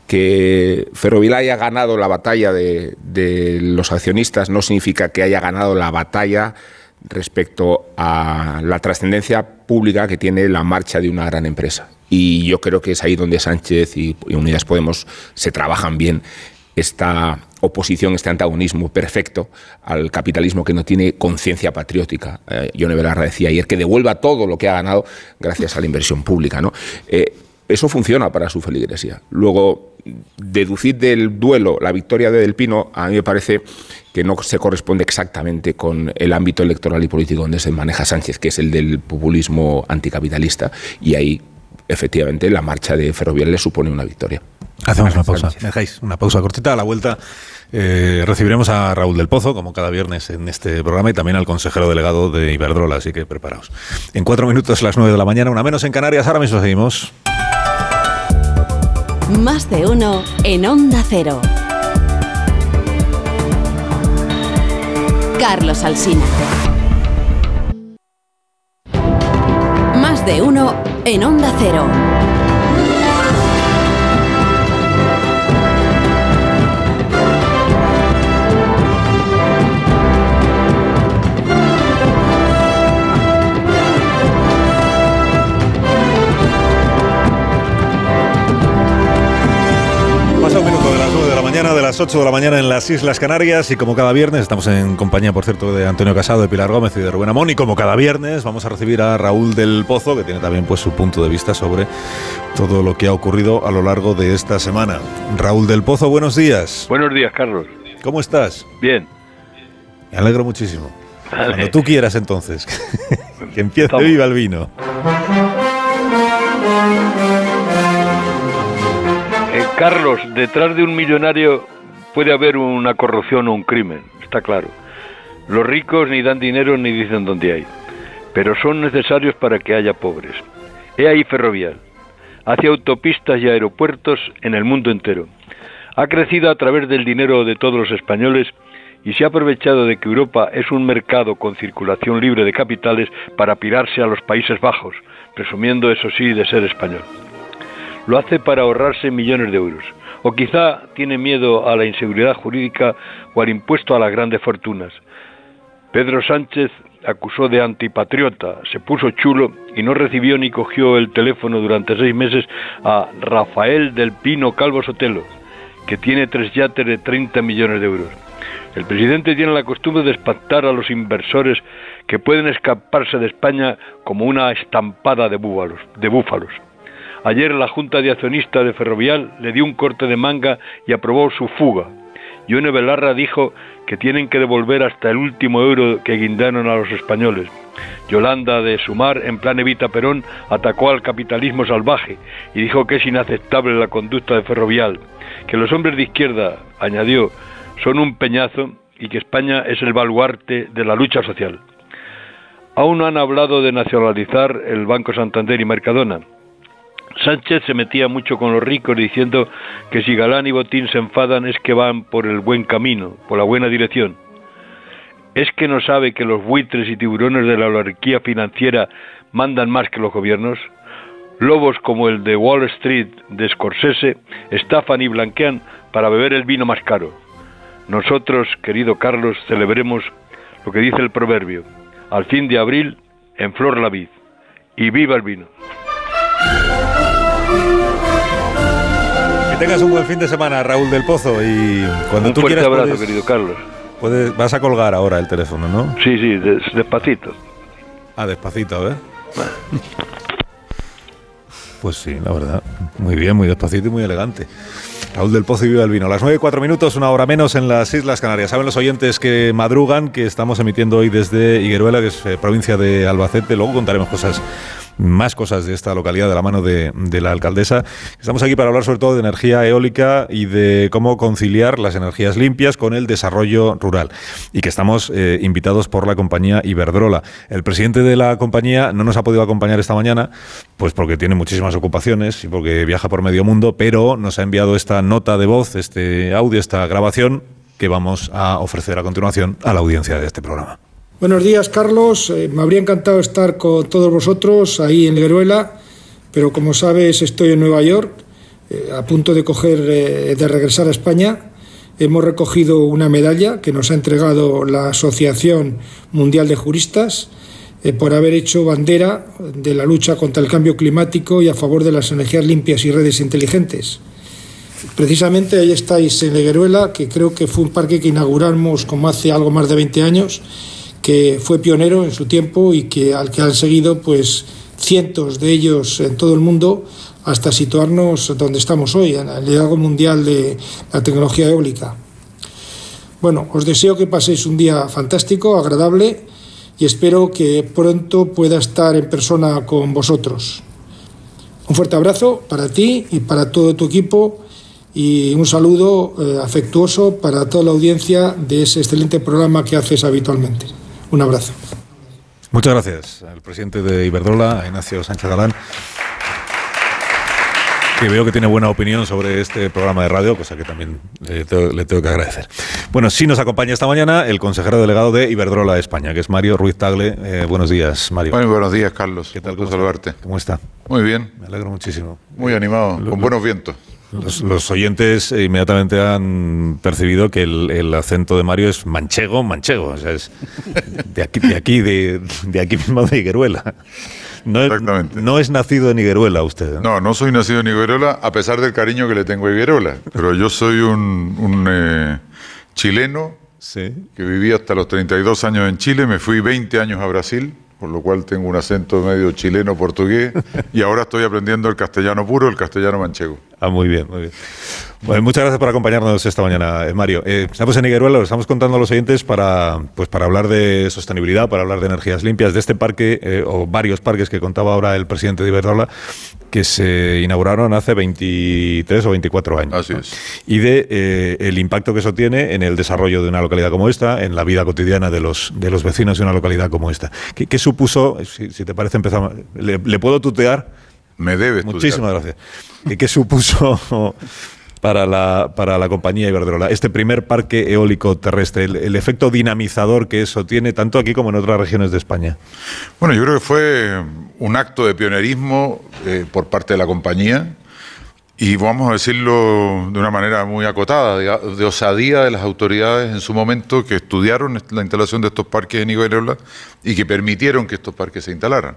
que Ferrovial haya ganado la batalla de, de los accionistas no significa que haya ganado la batalla respecto a la trascendencia pública que tiene la marcha de una gran empresa. Y yo creo que es ahí donde Sánchez y Unidas Podemos se trabajan bien esta oposición, este antagonismo perfecto al capitalismo que no tiene conciencia patriótica. Eh, Yone decía ayer que devuelva todo lo que ha ganado gracias a la inversión pública. ¿no? Eh, eso funciona para su feligresía. Luego, deducir del duelo la victoria de Del Pino, a mí me parece que no se corresponde exactamente con el ámbito electoral y político donde se maneja Sánchez, que es el del populismo anticapitalista, y ahí efectivamente la marcha de Ferrovial le supone una victoria. Hacemos una pausa, dejáis una pausa cortita, a la vuelta eh, recibiremos a Raúl del Pozo, como cada viernes en este programa, y también al consejero delegado de Iberdrola, así que preparaos. En cuatro minutos, las nueve de la mañana, una menos en Canarias, ahora mismo seguimos. Más de uno en Onda Cero. Carlos Alsina. Más de uno en Onda Cero. De las 8 de la mañana en las Islas Canarias y como cada viernes estamos en compañía, por cierto, de Antonio Casado, de Pilar Gómez y de Rubén Amón y como cada viernes vamos a recibir a Raúl del Pozo, que tiene también pues su punto de vista sobre todo lo que ha ocurrido a lo largo de esta semana. Raúl del Pozo, buenos días. Buenos días, Carlos. ¿Cómo estás? Bien. Me alegro muchísimo. Cuando tú quieras entonces. [LAUGHS] que empiece viva el vino. Carlos, detrás de un millonario puede haber una corrupción o un crimen, está claro. Los ricos ni dan dinero ni dicen dónde hay, pero son necesarios para que haya pobres. He ahí Ferrovial. Hace autopistas y aeropuertos en el mundo entero. Ha crecido a través del dinero de todos los españoles y se ha aprovechado de que Europa es un mercado con circulación libre de capitales para pirarse a los Países Bajos, presumiendo eso sí de ser español lo hace para ahorrarse millones de euros. O quizá tiene miedo a la inseguridad jurídica o al impuesto a las grandes fortunas. Pedro Sánchez acusó de antipatriota, se puso chulo y no recibió ni cogió el teléfono durante seis meses a Rafael del Pino Calvo Sotelo, que tiene tres yates de 30 millones de euros. El presidente tiene la costumbre de espantar a los inversores que pueden escaparse de España como una estampada de búfalos. De búfalos. Ayer la Junta de Accionistas de Ferrovial le dio un corte de manga y aprobó su fuga. Yone Belarra dijo que tienen que devolver hasta el último euro que guindaron a los españoles. Yolanda de Sumar, en plan Evita Perón, atacó al capitalismo salvaje y dijo que es inaceptable la conducta de Ferrovial, que los hombres de izquierda, añadió, son un peñazo y que España es el baluarte de la lucha social. Aún no han hablado de nacionalizar el Banco Santander y Mercadona. Sánchez se metía mucho con los ricos diciendo que si Galán y Botín se enfadan es que van por el buen camino, por la buena dirección. ¿Es que no sabe que los buitres y tiburones de la oligarquía financiera mandan más que los gobiernos? Lobos como el de Wall Street de Scorsese estafan y blanquean para beber el vino más caro. Nosotros, querido Carlos, celebremos lo que dice el proverbio, al fin de abril, en flor la vid, y viva el vino. Que tengas un buen fin de semana, Raúl del Pozo, y cuando Un tú fuerte quieras abrazo, puedes- querido Carlos. puedes- vas a colgar ahora el teléfono, ¿no? Sí, sí, des- despacito. Ah, despacito, ¿eh? Pues sí, la verdad. Muy bien, muy despacito y muy elegante. Raúl del Pozo y Viva el Vino. Las 9 y 4 minutos, una hora menos en las Islas Canarias. Saben los oyentes que madrugan que estamos emitiendo hoy desde Higueruela, que es eh, provincia de Albacete. Luego contaremos cosas, más cosas de esta localidad de la mano de, la alcaldesa. Estamos aquí para hablar sobre todo de energía eólica y de cómo conciliar las energías limpias con el desarrollo rural. Y que estamos eh, invitados por la compañía Iberdrola. El presidente de la compañía no nos ha podido acompañar esta mañana, pues porque tiene muchísimas ocupaciones y porque viaja por medio mundo, pero nos ha enviado esta nota de voz, este audio, esta grabación que vamos a ofrecer a continuación a la audiencia de este programa. Buenos días, Carlos. Eh, me habría encantado estar con todos vosotros ahí en Leruela, pero como sabes estoy en Nueva York, eh, a punto de coger, eh, de regresar a España. Hemos recogido una medalla que nos ha entregado la Asociación Mundial de Juristas por haber hecho bandera de la lucha contra el cambio climático y a favor de las energías limpias y redes inteligentes. Precisamente ahí estáis en Legueruela, que creo que fue un parque que inauguramos como hace algo más de 20 años, que fue pionero en su tiempo y que al que han seguido pues cientos de ellos en todo el mundo hasta situarnos donde estamos hoy, en el liderazgo mundial de la tecnología eólica. Bueno, os deseo que paséis un día fantástico, agradable y espero que pronto pueda estar en persona con vosotros. Un fuerte abrazo para ti y para todo tu equipo y un saludo eh, afectuoso para toda la audiencia de ese excelente programa que haces habitualmente. Un abrazo. Muchas gracias al presidente de Iberdrola, Ignacio Sánchez Galán, que veo que tiene buena opinión sobre este programa de radio, cosa que también le tengo, le tengo que agradecer. Bueno, sí nos acompaña esta mañana el consejero delegado de Iberdrola España, que es Mario Ruiz Tagle. Eh, buenos días, Mario. Muy buenos días, Carlos. ¿Qué tal? Gusto ¿Cómo está? saludarte. ¿Cómo está? Muy bien. Me alegro muchísimo. Muy animado, Lo- con lo- buenos vientos. Los, los oyentes inmediatamente han percibido que el, el acento de Mario es manchego, manchego. O sea, es de aquí, de aquí, de, de aquí mismo de Higueruela. No es, no es nacido en Higueruela usted. ¿eh? No, no soy nacido en Higuerola, a pesar del cariño que le tengo a Higuerola. Pero yo soy un, un, eh, chileno que viví hasta los 32 años en Chile, me fui 20 años a Brasil, por lo cual tengo un acento medio chileno-portugués, y ahora estoy aprendiendo el castellano puro, el castellano manchego. Ah, muy bien, muy bien. Bueno, muchas gracias por acompañarnos esta mañana, eh, Mario. Eh, estamos en Higueruela, lo estamos contando a los oyentes para, pues, para hablar de sostenibilidad, para hablar de energías limpias, de este parque, eh, o varios parques que contaba ahora el presidente de Iberdrola, que se inauguraron hace 23 o 24 años. Así ¿no? es. Y de eh, el impacto que eso tiene en el desarrollo de una localidad como esta, en la vida cotidiana de los, de los vecinos de una localidad como esta. ¿Qué, qué supuso, si, si te parece, empezamos, ¿le, le puedo tutear? Me debes Muchísimas gracias. ¿Qué, qué supuso para la, para la compañía Iberdrola este primer parque eólico terrestre, el, efecto dinamizador que eso tiene tanto aquí como en otras regiones de España? Bueno, yo creo que fue un acto de pionerismo eh, por parte de la compañía y vamos a decirlo de una manera muy acotada, de, de osadía de las autoridades en su momento que estudiaron la instalación de estos parques en Iberdrola y que permitieron que estos parques se instalaran.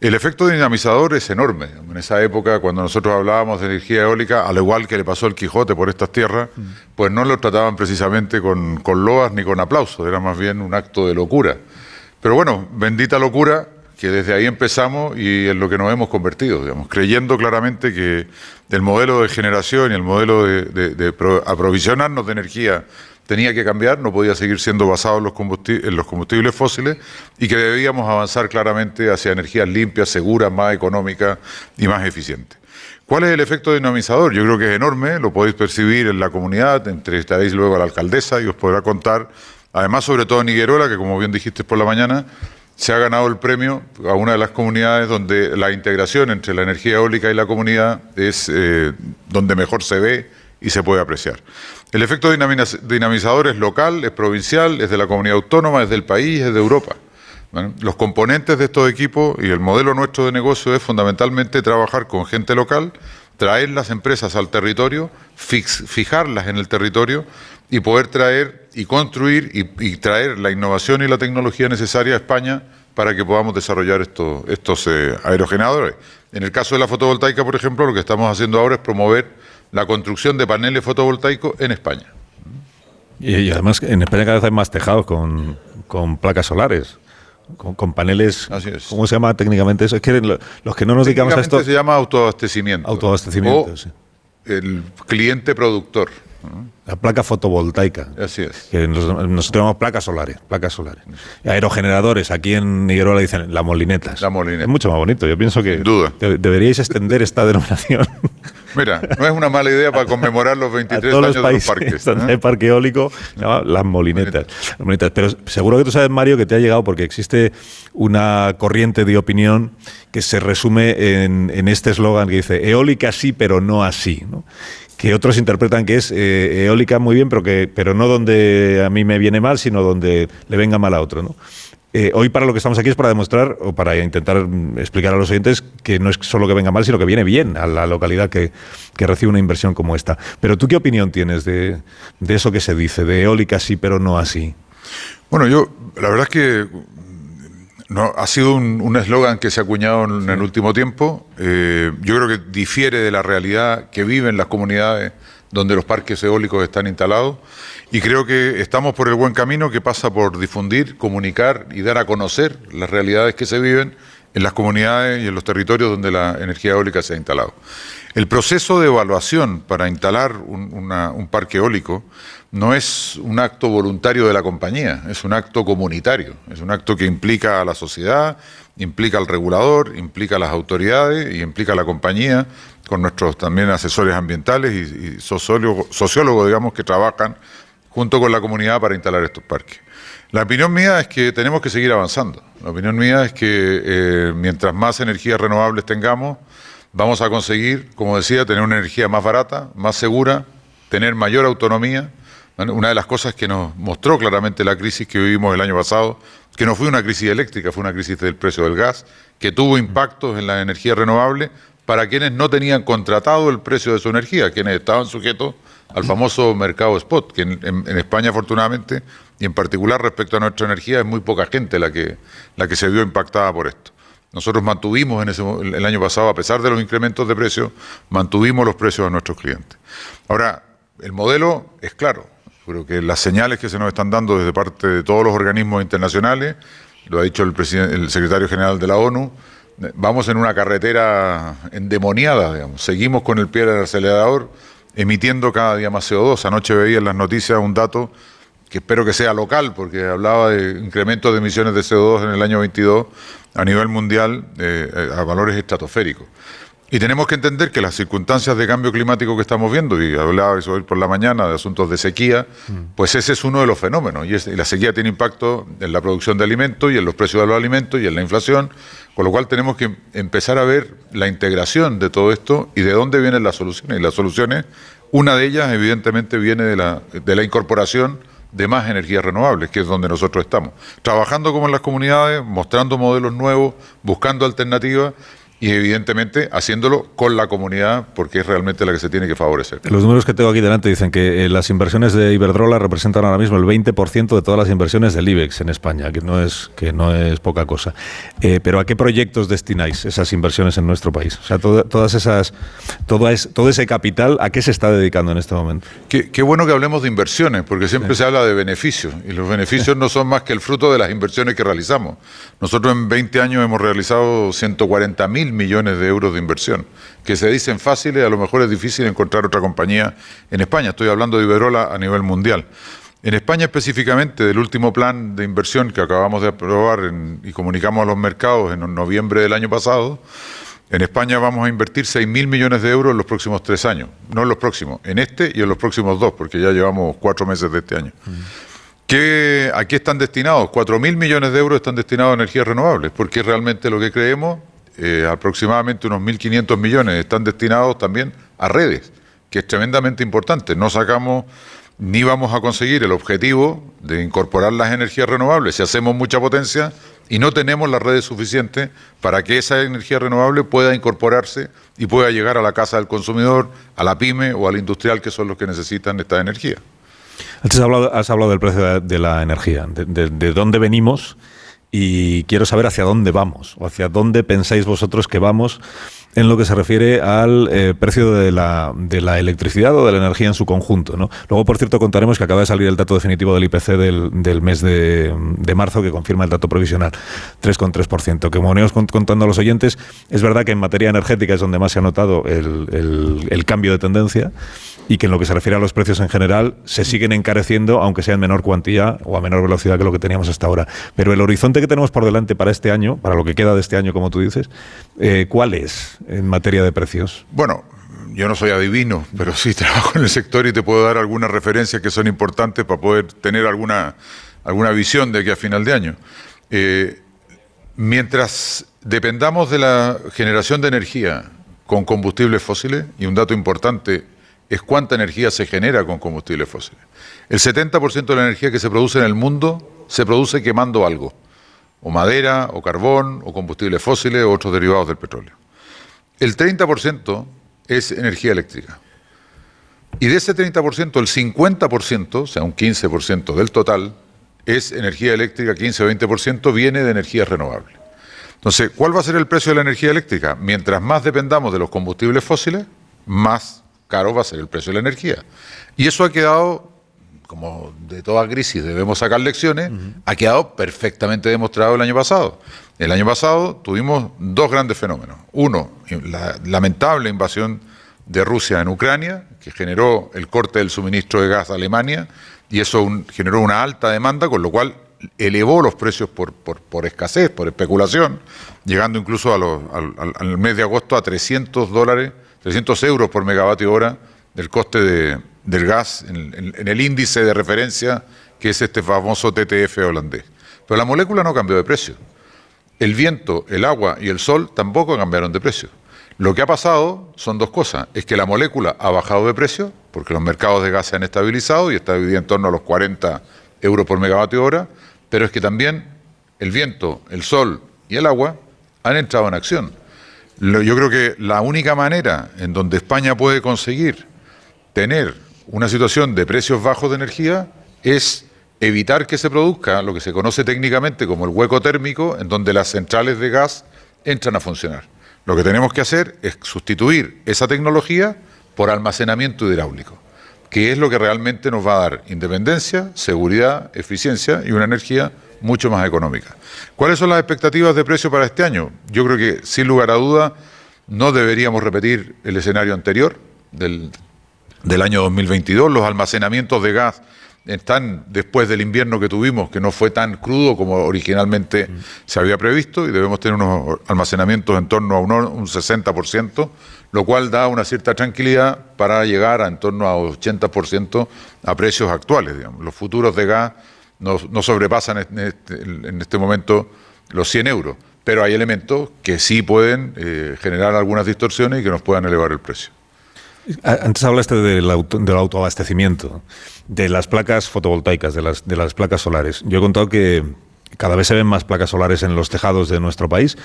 El efecto dinamizador es enorme. En esa época, cuando nosotros hablábamos de energía eólica, al igual que le pasó al Quijote por estas tierras, pues no lo trataban precisamente con, con loas ni con aplausos, era más bien un acto de locura. Pero bueno, bendita locura que desde ahí empezamos y en lo que nos hemos convertido, digamos, creyendo claramente que el modelo de generación y el modelo de, de- de pro- aprovisionarnos de energía tenía que cambiar, no podía seguir siendo basado en los, en los combustibles fósiles y que debíamos avanzar claramente hacia energías limpias, seguras, más económicas y más eficientes. ¿Cuál es el efecto dinamizador? Yo creo que es enorme, lo podéis percibir en la comunidad, entrevistaréis luego a la alcaldesa y os podrá contar, además sobre todo en que como bien dijiste por la mañana, se ha ganado el premio a una de las comunidades donde la integración entre la energía eólica y la comunidad es eh, donde mejor se ve y se puede apreciar. El efecto dinamiz- dinamizador es local, es provincial, es de la comunidad autónoma, es del país, es de Europa. Los componentes de estos equipos y el modelo nuestro de negocio es fundamentalmente trabajar con gente local, traer las empresas al territorio, fijarlas en el territorio y poder traer y construir y, traer la innovación y la tecnología necesaria a España para que podamos desarrollar estos, estos eh, aerogeneradores. En el caso de la fotovoltaica, por ejemplo, lo que estamos haciendo ahora es promover la construcción de paneles fotovoltaicos en España. Y, y además en España cada vez hay más tejados con, con placas solares. Con, con paneles, ¿cómo se llama técnicamente eso? Es que lo- los que no nos dedicamos a esto, se llama autoabastecimiento. autoabastecimiento, O sí. el cliente productor. La placa fotovoltaica. Así es. Que nos- nosotros llamamos placas solares, placas solares. Aerogeneradores, aquí en Higueroa dicen la molineta. La molineta. Es mucho más bonito. Yo pienso que de- deberíais extender esta denominación [LAUGHS] Mira, no es una mala idea para conmemorar los a 23 todos años los de los parques. [LAUGHS] donde ¿eh? hay parque eólico, llama las molinetas. Las molinetas. Pero seguro que tú sabes, Mario, que te ha llegado porque existe una corriente de opinión que se resume en, en este eslogan que dice eólica sí, pero no así. ¿no? Que otros interpretan que es eh, eólica muy bien, pero que pero no donde a mí me viene mal, sino donde le venga mal a otro. Eh, hoy para lo que estamos aquí es para demostrar o para intentar mm, explicar a los oyentes que no es solo que venga mal, sino que viene bien a la localidad que, que recibe una inversión como esta. Pero tú qué opinión tienes de, de eso que se dice, de eólica sí, pero no así? Bueno, yo, la verdad es que no, ha sido un eslogan que se ha acuñado en el último tiempo. Eh, yo creo que difiere de la realidad que viven las comunidades donde los parques eólicos están instalados. Y creo que estamos por el buen camino que pasa por difundir, comunicar y dar a conocer las realidades que se viven en las comunidades y en los territorios donde la energía eólica se ha instalado. El proceso de evaluación para instalar un, parque eólico no es un acto voluntario de la compañía, es un acto comunitario, es un acto que implica a la sociedad, implica al regulador, implica a las autoridades y implica a la compañía, con nuestros también asesores ambientales y, sociólogos, digamos, que trabajan junto con la comunidad para instalar estos parques. La opinión mía es que tenemos que seguir avanzando. La opinión mía es que eh, mientras más energías renovables tengamos, vamos a conseguir, como decía, tener una energía más barata, más segura, tener mayor autonomía. Una de las cosas que nos mostró claramente la crisis que vivimos el año pasado, que no fue una crisis eléctrica, fue una crisis del precio del gas, que tuvo impactos en la energía renovable para quienes no tenían contratado el precio de su energía, quienes estaban sujetos al famoso mercado spot, que en España afortunadamente, y en particular respecto a nuestra energía, es muy poca gente la que, la que se vio impactada por esto. Nosotros mantuvimos en ese, el año pasado, a pesar de los incrementos de precios, mantuvimos los precios a nuestros clientes. Ahora, el modelo es claro. Creo que las señales que se nos están dando desde parte de todos los organismos internacionales, lo ha dicho el, el secretario general de la ONU, eh, vamos en una carretera endemoniada, digamos. Seguimos con el pie del acelerador, emitiendo cada día más CO2. Anoche veía en las noticias un dato que espero que sea local, porque hablaba de incrementos de emisiones de CO2 en el año 22 a nivel mundial eh, eh, a valores estratosféricos. Y tenemos que entender que las circunstancias de cambio climático que estamos viendo, y hablaba eso hoy por la mañana de asuntos de sequía, pues ese es uno de los fenómenos. Y, es- y la sequía tiene impacto en la producción de alimentos y en los precios de los alimentos y en la inflación, con lo cual tenemos que empezar a ver la integración de todo esto y de dónde vienen las soluciones. Y las soluciones, una de ellas evidentemente viene de la, de la incorporación de más energías renovables, que es donde nosotros estamos. Trabajando como en las comunidades, mostrando modelos nuevos, buscando alternativas y evidentemente haciéndolo con la comunidad porque es realmente la que se tiene que favorecer. Los números que tengo aquí delante dicen que eh, las inversiones de Iberdrola representan ahora mismo el 20% de todas las inversiones del IBEX en España, que no es, que no es poca cosa. Eh, pero ¿a qué proyectos destináis esas inversiones en nuestro país? O sea, todas esas, todo, es, todo ese capital, ¿a qué se está dedicando en este momento? Qué, qué bueno que hablemos de inversiones, porque siempre se habla de beneficios, y los beneficios no son más que el fruto de las inversiones que realizamos. Nosotros en 20 años hemos realizado 140 mil millones de euros de inversión, que se dicen fáciles, a lo mejor es difícil encontrar otra compañía en España. Estoy hablando de Iberola a nivel mundial. En España específicamente, del último plan de inversión que acabamos de aprobar y comunicamos a los mercados en noviembre del año pasado, en España vamos a invertir 6.000 millones de euros en los próximos tres años. No en los próximos, en este y en los próximos dos, porque ya llevamos cuatro meses de este año. ¿Qué, ¿A qué están destinados? 4.000 millones de euros están destinados a energías renovables, porque realmente lo que creemos eh, aproximadamente unos 1.500 millones están destinados también a redes, que es tremendamente importante. No sacamos ni vamos a conseguir el objetivo de incorporar las energías renovables si hacemos mucha potencia y no tenemos las redes suficientes para que esa energía renovable pueda incorporarse y pueda llegar a la casa del consumidor, a la pyme o al industrial, que son los que necesitan esta energía. Has hablado, has hablado del precio de, la energía, de dónde venimos y quiero saber hacia dónde vamos o hacia dónde pensáis vosotros que vamos en lo que se refiere al eh, precio de la, electricidad o de la energía en su conjunto. ¿no? Luego, por cierto, contaremos que acaba de salir el dato definitivo del IPC del, mes de, marzo, que confirma el dato provisional, 3,3%. Que como venimos contando a los oyentes, es verdad que en materia energética es donde más se ha notado el cambio de tendencia y que en lo que se refiere a los precios en general se siguen encareciendo, aunque sea en menor cuantía o a menor velocidad que lo que teníamos hasta ahora. Pero el horizonte que tenemos por delante para este año, para lo que queda de este año, como tú dices, eh, ¿cuál es en materia de precios? Bueno, yo no soy adivino, pero sí [LAUGHS] trabajo en el sector y te puedo dar algunas referencias que son importantes para poder tener alguna, alguna visión de aquí a final de año. Eh, mientras dependamos de la generación de energía con combustibles fósiles, y un dato importante es cuánta energía se genera con combustibles fósiles. El 70% de la energía que se produce en el mundo se produce quemando algo, o madera, o carbón, o combustibles fósiles, o otros derivados del petróleo. El 30% es energía eléctrica. Y de ese 30%, el 50%, o sea, un 15% del total, es energía eléctrica, 15 o 20% viene de energía renovable. Entonces, ¿cuál va a ser el precio de la energía eléctrica? Mientras más dependamos de los combustibles fósiles, más caro va a ser el precio de la energía. Y eso ha quedado, como de toda crisis debemos sacar lecciones, ha quedado perfectamente demostrado el año pasado. El año pasado tuvimos dos grandes fenómenos. Uno, la lamentable invasión de Rusia en Ucrania, que generó el corte del suministro de gas a Alemania, y eso generó una alta demanda, con lo cual elevó los precios por, por, escasez, por especulación, llegando incluso al, al mes de agosto a 300 dólares 300 euros por megavatio hora del coste del gas en, el índice de referencia que es este famoso TTF holandés. Pero la molécula no cambió de precio. El viento, el agua y el sol tampoco cambiaron de precio. Lo que ha pasado son dos cosas. Es que la molécula ha bajado de precio, porque los mercados de gas se han estabilizado y está dividido en torno a los 40 euros por megavatio hora, pero es que también el viento, el sol y el agua han entrado en acción. Yo creo que la única manera en donde España puede conseguir tener una situación de precios bajos de energía es evitar que se produzca lo que se conoce técnicamente como el hueco térmico, en donde las centrales de gas entran a funcionar. Lo que tenemos que hacer es sustituir esa tecnología por almacenamiento hidráulico, que es lo que realmente nos va a dar independencia, seguridad, eficiencia y una energía mucho más económica. ¿Cuáles son las expectativas de precio para este año? Yo creo que, sin lugar a duda, no deberíamos repetir el escenario anterior del, del año 2022. Los almacenamientos de gas están después del invierno que tuvimos, que no fue tan crudo como originalmente se había previsto, y debemos tener unos almacenamientos en torno a un, un 60%, lo cual da una cierta tranquilidad para llegar a en torno a 80% a precios actuales. Digamos. Los futuros de gas no, sobrepasan este, en este, momento los 100 euros, pero hay elementos que sí pueden eh, generar algunas distorsiones y que nos puedan elevar el precio. Antes hablaste del, del autoabastecimiento, de las placas fotovoltaicas, de las, de las placas solares. Yo he contado que cada vez se ven más placas solares en los tejados de nuestro país,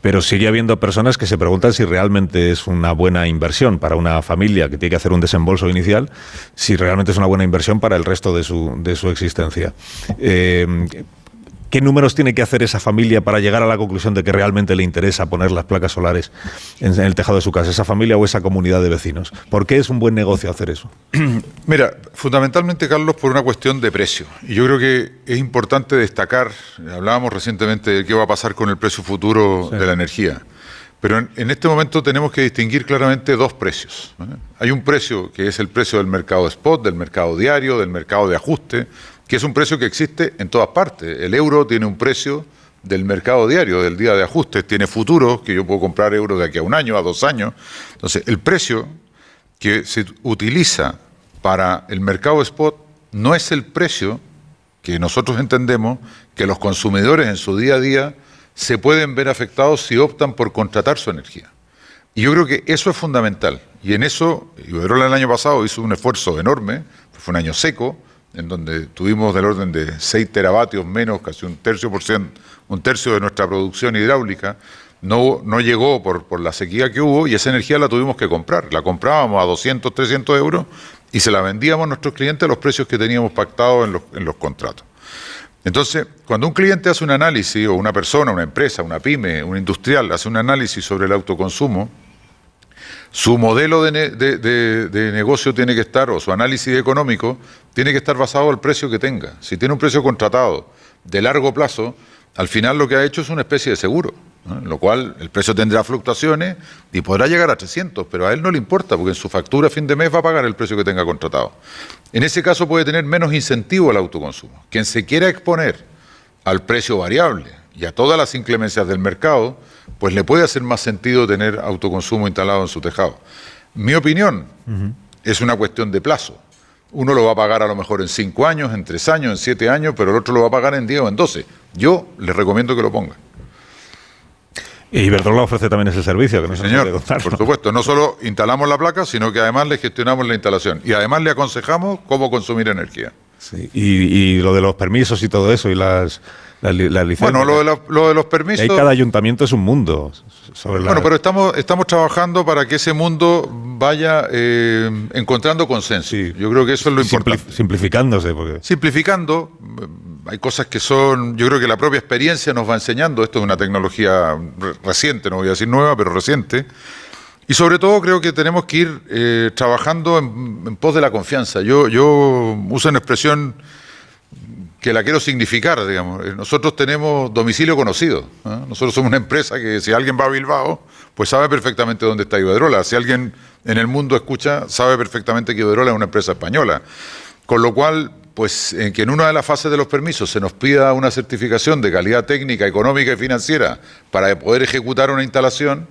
pero sigue habiendo personas que se preguntan si realmente es una buena inversión para una familia que tiene que hacer un desembolso inicial, si realmente es una buena inversión para el resto de su, de su existencia. Eh, ¿Qué números tiene que hacer esa familia para llegar a la conclusión de que realmente le interesa poner las placas solares en, el tejado de su casa, esa familia o esa comunidad de vecinos? ¿Por qué es un buen negocio hacer eso? [CLEARS THROAT] Mira, fundamentalmente, Carlos, por una cuestión de precio. Y yo creo que es importante destacar, hablábamos recientemente de qué va a pasar con el precio futuro de la energía. Pero en, este momento tenemos que distinguir claramente dos precios. Hay un precio que es el precio del mercado spot, del mercado diario, del mercado de ajuste, que es un precio que existe en todas partes. El euro tiene un precio del mercado diario, del día de ajustes, tiene futuros, que yo puedo comprar euros de aquí a un año, a dos años. Entonces, el precio que se utiliza para el mercado spot no es el precio que nosotros entendemos que los consumidores en su día a día se pueden ver afectados si optan por contratar su energía. Y yo creo que eso es fundamental. Y en eso, Iberdrola el año pasado hizo un esfuerzo enorme, fue un año seco, en donde tuvimos del orden de 6 teravatios menos, casi un tercio, por ciento, un tercio de nuestra producción hidráulica, no, no llegó por, por, la sequía que hubo y esa energía la tuvimos que comprar. La comprábamos a 200, 300 euros y se la vendíamos a nuestros clientes a los precios que teníamos pactados en los, en los contratos. Entonces, cuando un cliente hace un análisis, o una persona, una empresa, una pyme, un industrial, hace un análisis sobre el autoconsumo, su modelo de, negocio tiene que estar, o su análisis económico, tiene que estar basado al precio que tenga. Si tiene un precio contratado de largo plazo, al final lo que ha hecho es una especie de seguro, en lo cual el precio tendrá fluctuaciones y podrá llegar a 300, pero a él no le importa, porque en su factura a fin de mes va a pagar el precio que tenga contratado. En ese caso puede tener menos incentivo al autoconsumo. Quien se quiera exponer al precio variable y a todas las inclemencias del mercado, pues le puede hacer más sentido tener autoconsumo instalado en su tejado. Mi opinión es una cuestión de plazo. Uno lo va a pagar a lo mejor en cinco años, en tres años, en siete años, pero el otro lo va a pagar en diez o en doce. Yo le recomiendo que lo ponga. Y Iberdrola ofrece también ese servicio, que no Señor, por supuesto. No solo instalamos la placa, sino que además le gestionamos la instalación. Y además le aconsejamos cómo consumir energía. Sí. y, lo de los permisos y todo eso, y las bueno, lo de, lo de, los permisos. Ahí cada ayuntamiento es un mundo. bueno, pero estamos, estamos trabajando para que ese mundo vaya eh, encontrando consenso. Yo creo que eso es lo importante. Simplificándose. Porque... Simplificando. Eh, hay cosas que son. Yo creo que la propia experiencia nos va enseñando. Esto es una tecnología reciente, no voy a decir nueva, pero reciente. Y sobre todo creo que tenemos que ir eh, trabajando en, en, pos de la confianza. Yo, yo uso una expresión que la quiero significar, digamos. Eh, nosotros tenemos domicilio conocido. Nosotros somos una empresa que si alguien va a Bilbao, pues sabe perfectamente dónde está Iberdrola. Si alguien en el mundo escucha, sabe perfectamente que Iberdrola es una empresa española. Con lo cual, pues en que en una de las fases de los permisos se nos pida una certificación de calidad técnica, económica y financiera para poder ejecutar una instalación,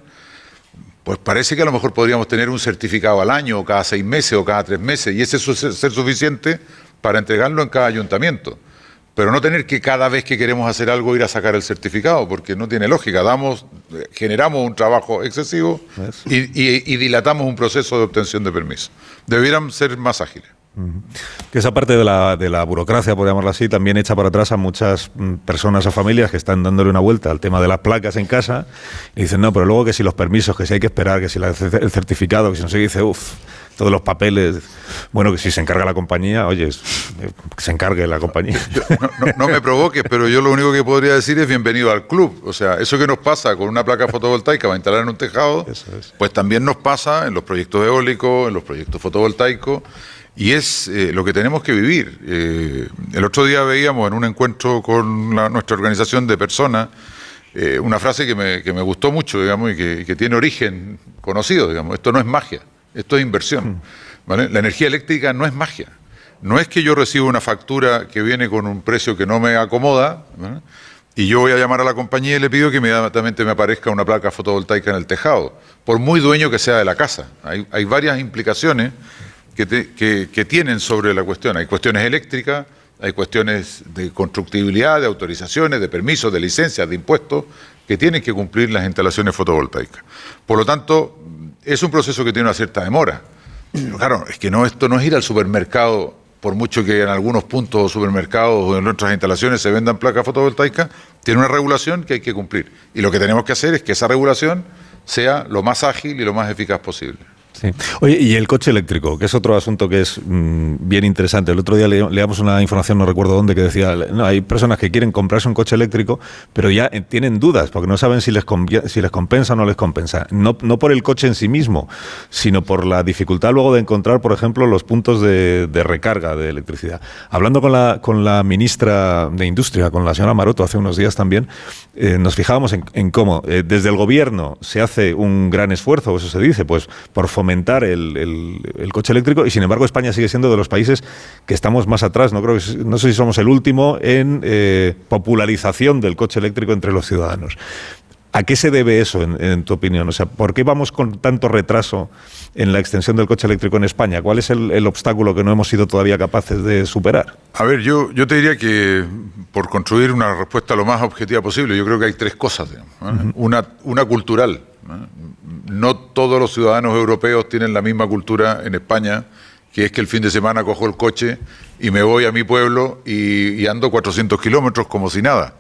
pues parece que a lo mejor podríamos tener un certificado al año, o cada seis meses, o cada tres meses, y ese es ser suficiente para entregarlo en cada ayuntamiento pero no tener que cada vez que queremos hacer algo ir a sacar el certificado, porque no tiene lógica. Damos, generamos un trabajo excesivo y, dilatamos un proceso de obtención de permiso. Debieran ser más ágiles. Que esa parte de la, de la burocracia, por llamarla así, también echa para atrás a muchas mm, personas o familias que están dándole una vuelta al tema de las placas en casa y dicen, no, pero luego que si los permisos, que si hay que esperar, que si el certificado, que si no se dice, uff, todos los papeles. Bueno, que si se encarga la compañía, oye, que se encargue la compañía. no, me provoques, pero yo lo único que podría decir es bienvenido al club. O sea, eso que nos pasa con una placa fotovoltaica para instalar en un tejado, pues también nos pasa en los proyectos eólicos, en los proyectos fotovoltaicos. Y es eh, lo que tenemos que vivir. Eh, el otro día veíamos en un encuentro con nuestra organización de personas eh, una frase que me, que me, gustó mucho, digamos, y que, que tiene origen conocido, digamos. Esto no es magia. Esto es inversión. ¿vale? La energía eléctrica no es magia. No es que yo reciba una factura que viene con un precio que no me acomoda y yo voy a llamar a la compañía y le pido que inmediatamente me aparezca una placa fotovoltaica en el tejado, por muy dueño que sea de la casa. Hay, varias implicaciones que, que tienen sobre la cuestión. Hay cuestiones eléctricas, hay cuestiones de constructibilidad, de autorizaciones, de permisos, de licencias, de impuestos, que tienen que cumplir las instalaciones fotovoltaicas. Por lo tanto, es un proceso que tiene una cierta demora. Pero claro, es que no, esto no es ir al supermercado por mucho que en algunos puntos o supermercados o en otras instalaciones se vendan placas fotovoltaicas, tiene una regulación que hay que cumplir. Y lo que tenemos que hacer es que esa regulación sea lo más ágil y lo más eficaz posible. Sí. Oye, y el coche eléctrico, que es otro asunto que es mm, bien interesante. El otro día le, una información, no recuerdo dónde, que decía, no, hay personas que quieren comprarse un coche eléctrico, pero ya eh, tienen dudas, porque no saben si les, si les compensa o no les compensa. No, no por el coche en sí mismo, sino por la dificultad luego de encontrar, por ejemplo, los puntos de, de recarga de electricidad. Hablando con la, con la ministra de Industria, con la señora Maroto, hace unos días también, eh, nos fijábamos en, en cómo eh, desde el gobierno se hace un gran esfuerzo, eso se dice, pues por fomentar el, el- el coche eléctrico y sin embargo España sigue siendo de los países que estamos más atrás. No creo que no sé si somos el último en eh, popularización del coche eléctrico entre los ciudadanos. ¿A qué se debe eso, en, en tu opinión? O sea, ¿por qué vamos con tanto retraso en la extensión del coche eléctrico en España? ¿Cuál es el, el obstáculo que no hemos sido todavía capaces de superar? A ver, yo, yo te diría que por construir una respuesta lo más objetiva posible, yo creo que hay tres cosas. ¿eh? una, una cultural. ¿eh? No todos los ciudadanos europeos tienen la misma cultura en España, que es que el fin de semana cojo el coche y me voy a mi pueblo y, y ando 400 kilómetros como si nada.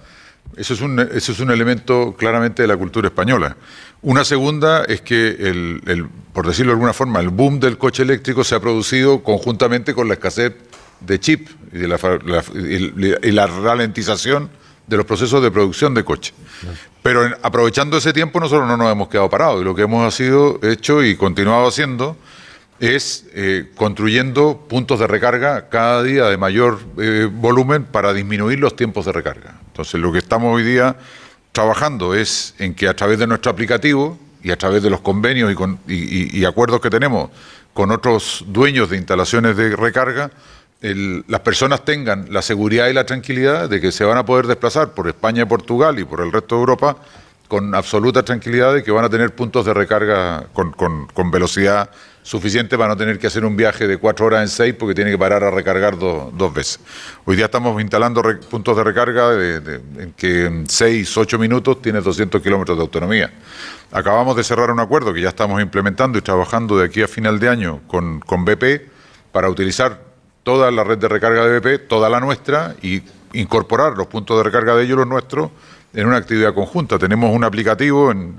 Eso es, un, eso es un elemento claramente de la cultura española. Una segunda es que, el, el- por decirlo de alguna forma, el boom del coche eléctrico se ha producido conjuntamente con la escasez de chip y, de la, la- y- la ralentización de los procesos de producción de coches. Pero aprovechando ese tiempo nosotros no nos hemos quedado parados y lo que hemos sido hecho y continuado haciendo es eh, construyendo puntos de recarga cada día de mayor eh, volumen para disminuir los tiempos de recarga. Entonces, lo que estamos hoy día trabajando es en que a través de nuestro aplicativo y a través de los convenios y, con- y- acuerdos que tenemos con otros dueños de instalaciones de recarga, las personas tengan la seguridad y la tranquilidad de que se van a poder desplazar por España y Portugal y por el resto de Europa con absoluta tranquilidad de que van a tener puntos de recarga con, con- con velocidad suficiente para no tener que hacer un viaje de cuatro horas en seis porque tiene que parar a recargar do- dos veces. Hoy día estamos instalando puntos de recarga de- en que en seis, ocho minutos tienes 200 kilómetros de autonomía. Acabamos de cerrar un acuerdo que ya estamos implementando y trabajando de aquí a final de año con, con BP para utilizar toda la red de recarga de BP, toda la nuestra, y incorporar los puntos de recarga de ellos, los nuestros, en una actividad conjunta. Tenemos un aplicativo en,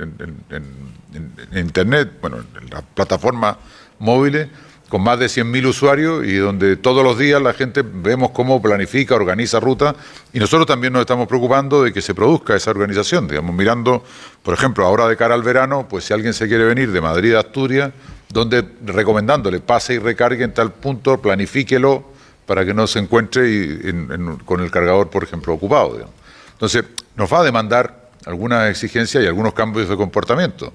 Internet, bueno, en las plataformas móviles, con más de 100.000 usuarios y donde todos los días la gente vemos cómo planifica, organiza rutas y nosotros también nos estamos preocupando de que se produzca esa organización, digamos, mirando, por ejemplo, ahora de cara al verano, pues si alguien se quiere venir de Madrid a Asturias, donde recomendándole pase y recargue en tal punto, planifíquelo para que no se encuentre con el cargador, por ejemplo, ocupado. Entonces, nos va a demandar algunas exigencias y algunos cambios de comportamiento.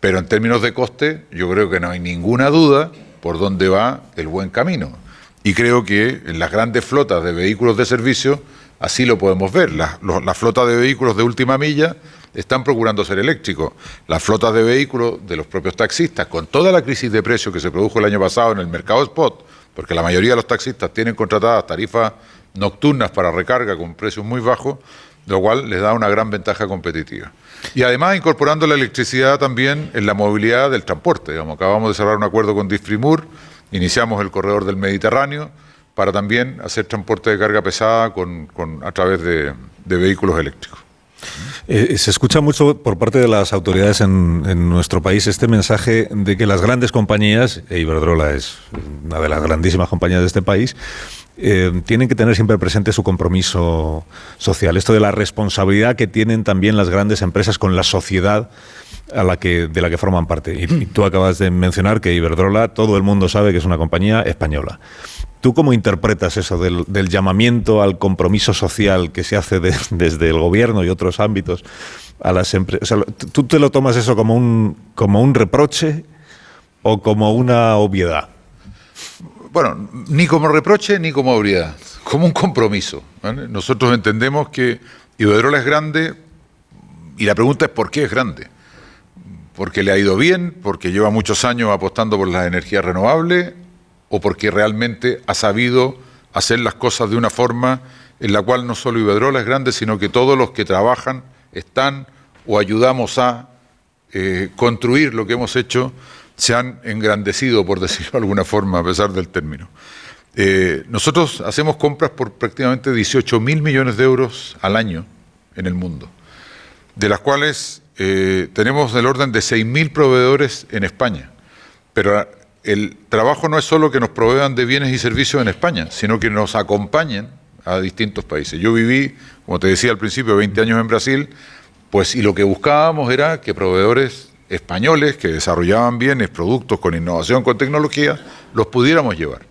Pero en términos de coste, yo creo que no hay ninguna duda por dónde va el buen camino. Y creo que en las grandes flotas de vehículos de servicio así lo podemos ver. Las lo- las flotas de vehículos de última milla están procurando ser eléctricos. Las flotas de vehículos de los propios taxistas, con toda la crisis de precios que se produjo el año pasado en el mercado spot, porque la mayoría de los taxistas tienen contratadas tarifas nocturnas para recarga con precios muy bajos, lo cual les da una gran ventaja competitiva. Y además incorporando la electricidad también en la movilidad del transporte. Digamos, acabamos de cerrar un acuerdo con Difrimur, iniciamos el corredor del Mediterráneo para también hacer transporte de carga pesada con, con- a través de, de vehículos eléctricos. Eh, se escucha mucho por parte de las autoridades en, en nuestro país este mensaje de que las grandes compañías, e Iberdrola es una de las grandísimas compañías de este país, eh, tienen que tener siempre presente su compromiso social. Esto de la responsabilidad que tienen también las grandes empresas con la sociedad a la que, de la que forman parte. Y, tú acabas de mencionar que Iberdrola, todo el mundo sabe que es una compañía española. ¿Tú cómo interpretas eso del, llamamiento al compromiso social que se hace de- [LAUGHS] desde el gobierno y otros ámbitos a las empresas? ¿tú, te lo tomas eso como un, como un reproche o como una obviedad? Bueno, ni como reproche ni como obviedad, como un compromiso. Nosotros entendemos que Iberdrola es grande y la pregunta es ¿por qué es grande? ¿Porque le ha ido bien? ¿Porque lleva muchos años apostando por las energías renovables? ¿O porque realmente ha sabido hacer las cosas de una forma en la cual no solo Iberdrola es grande, sino que todos los que trabajan están o ayudamos a eh, construir lo que hemos hecho se han engrandecido, por decirlo de alguna forma, a pesar del término. Eh, nosotros hacemos compras por prácticamente 18 mil millones de euros al año en el mundo, de las cuales eh, tenemos del orden de 6 mil proveedores en España. Pero el trabajo no es solo que nos provean de bienes y servicios en España, sino que nos acompañen a distintos países. Yo viví, como te decía al principio, 20 años en Brasil, pues y lo que buscábamos era que proveedores españoles que desarrollaban bienes, productos con innovación, con tecnología, los pudiéramos llevar.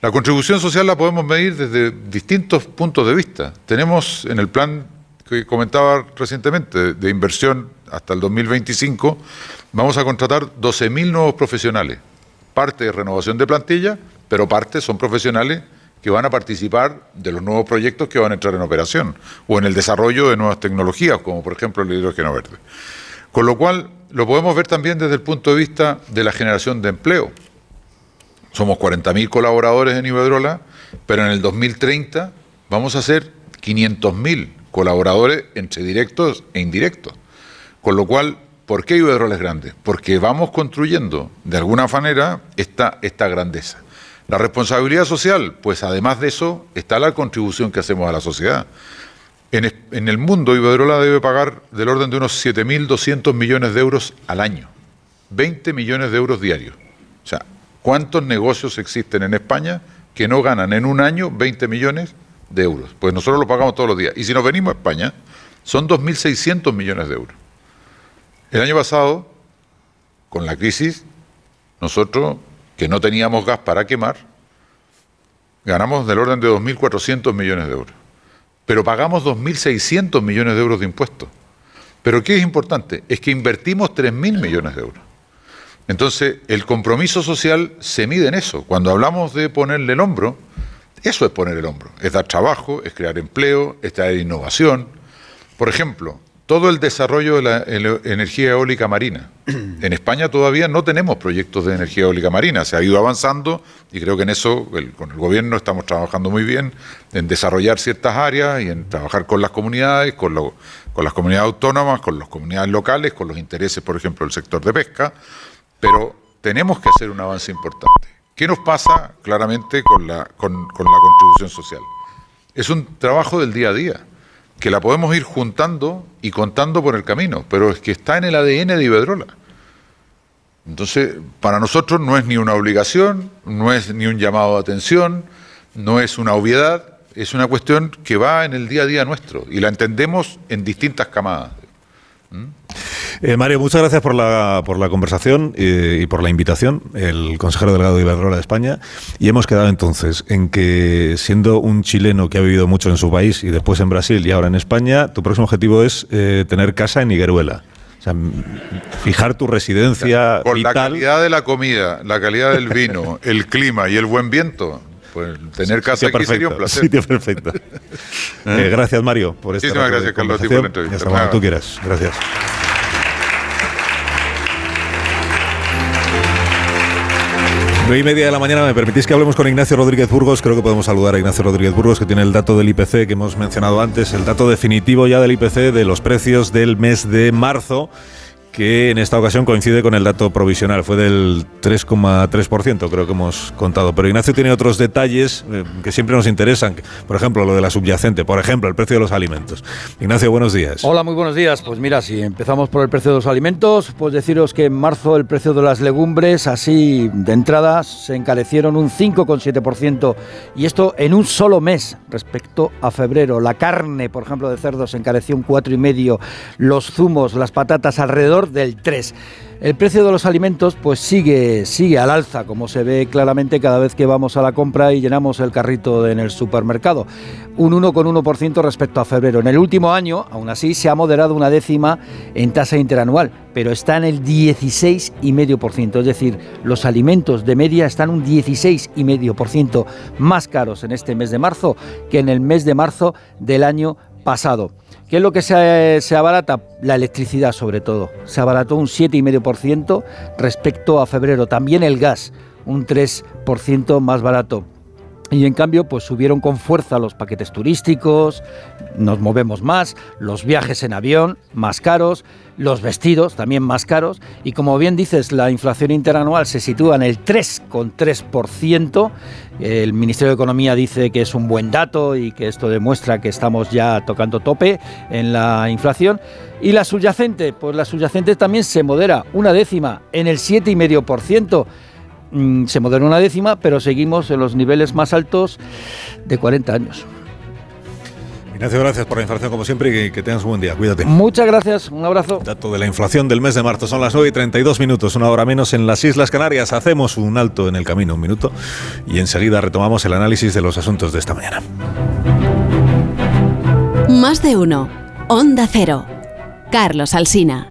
La contribución social la podemos medir desde distintos puntos de vista. Tenemos en el plan que comentaba recientemente de inversión hasta el 2025, vamos a contratar 12.000 nuevos profesionales. Parte de renovación de plantilla, pero parte son profesionales que van a participar de los nuevos proyectos que van a entrar en operación o en el desarrollo de nuevas tecnologías, como por ejemplo el hidrógeno verde. Con lo cual, lo podemos ver también desde el punto de vista de la generación de empleo. Somos 40.000 colaboradores en Iberdrola, pero en el 2030 vamos a ser 500.000 colaboradores entre directos e indirectos. Con lo cual, ¿por qué Iberdrola es grande? Porque vamos construyendo de alguna manera esta, esta grandeza. La responsabilidad social, pues además de eso está la contribución que hacemos a la sociedad. En, el mundo, Iberdrola debe pagar del orden de unos 7.200 millones de euros al año, 20 millones de euros diarios. O sea, ¿Cuántos negocios existen en España que no ganan en un año 20 millones de euros? Pues nosotros lo pagamos todos los días. Y si nos venimos a España, son 2.600 millones de euros. El año pasado, con la crisis, nosotros, que no teníamos gas para quemar, ganamos del orden de 2.400 millones de euros. Pero pagamos 2.600 millones de euros de impuestos. Pero ¿qué es importante? Es que invertimos 3.000 millones de euros. Entonces, el compromiso social se mide en eso. Cuando hablamos de ponerle el hombro, eso es poner el hombro. Es dar trabajo, es crear empleo, es traer innovación. Por ejemplo, todo el desarrollo de la energía eólica marina. [CLEARS THROAT] En España todavía no tenemos proyectos de energía eólica marina. Se ha ido avanzando y creo que en eso con el gobierno estamos trabajando muy bien en desarrollar ciertas áreas y en trabajar con las comunidades, con, con las comunidades autónomas, con las comunidades locales, con los intereses, por ejemplo, del sector de pesca pero tenemos que hacer un avance importante. ¿Qué nos pasa claramente con la, con, la contribución social? Es un trabajo del día a día, que la podemos ir juntando y contando por el camino, pero es que está en el ADN de Iberdrola. Entonces, para nosotros no es ni una obligación, no es ni un llamado de atención, no es una obviedad, es una cuestión que va en el día a día nuestro y la entendemos en distintas camadas. Eh, Mario, muchas gracias por la, por la conversación y por la invitación, el consejero delegado de Iberdrola de España. Y hemos quedado entonces en que, siendo un chileno que ha vivido mucho en su país y después en Brasil y ahora en España, tu próximo objetivo es eh, tener casa en Higueruela. O sea, fijar tu residencia. Por la calidad de la comida, la calidad del vino, el clima y el buen viento, pues tener casa aquí sería un placer. Sitio perfecto. [LAUGHS] gracias, Mario, por esta Muchísimas gracias, Carlos, por la entrevista. hasta cuando tú quieras. Gracias. Y media de la mañana, ¿me permitís que hablemos con Ignacio Rodríguez Burgos? Creo que podemos saludar a Ignacio Rodríguez Burgos, que tiene el dato del IPC que hemos mencionado antes, el dato definitivo ya del IPC de los precios del mes de marzo que en esta ocasión coincide con el dato provisional, fue del 3,3%, creo que hemos contado. Pero Ignacio tiene otros detalles eh, que siempre nos interesan, por ejemplo, lo de la subyacente, por ejemplo, el precio de los alimentos. Ignacio, buenos días. Hola, muy buenos días. Pues mira, si empezamos por el precio de los alimentos, pues deciros que en marzo el precio de las legumbres, así de entrada, se encarecieron un 5,7% y esto en un solo mes respecto a febrero. La carne, por ejemplo, de cerdo se encareció un 4,5%, los zumos, las patatas alrededor del 3. El precio de los alimentos pues sigue, sigue al alza, como se ve claramente cada vez que vamos a la compra y llenamos el carrito en el supermercado. Un 1,1% respecto a febrero. En el último año, aún así, se ha moderado una décima en tasa interanual, pero está en el 16,5%. Es decir, los alimentos de media están un 16,5% más caros en este mes de marzo que en el mes de marzo del año pasado. ¿Qué es lo que se, abarata? La electricidad sobre todo. Se abarató un 7,5% respecto a febrero. También el gas, un 3% más barato. Y en cambio, pues subieron con fuerza los paquetes turísticos, nos movemos más, los viajes en avión más caros, los vestidos también más caros. Y como bien dices, la inflación interanual se sitúa en el 3,3%. El Ministerio de Economía dice que es un buen dato y que esto demuestra que estamos ya tocando tope en la inflación. Y la subyacente, pues la subyacente también se modera una décima en el 7,5%. Mm, se modera una décima, pero seguimos en los niveles más altos de 40 años. Ignacio, gracias por la información como siempre y que, que tengas un buen día. Cuídate. Muchas gracias, un abrazo. Dato de la inflación del mes de marzo. Son las 9 y 32 minutos, una hora menos en las Islas Canarias. Hacemos un alto en el camino, un minuto, y enseguida retomamos el análisis de los asuntos de esta mañana. Más de uno. Onda Cero. Carlos Alsina.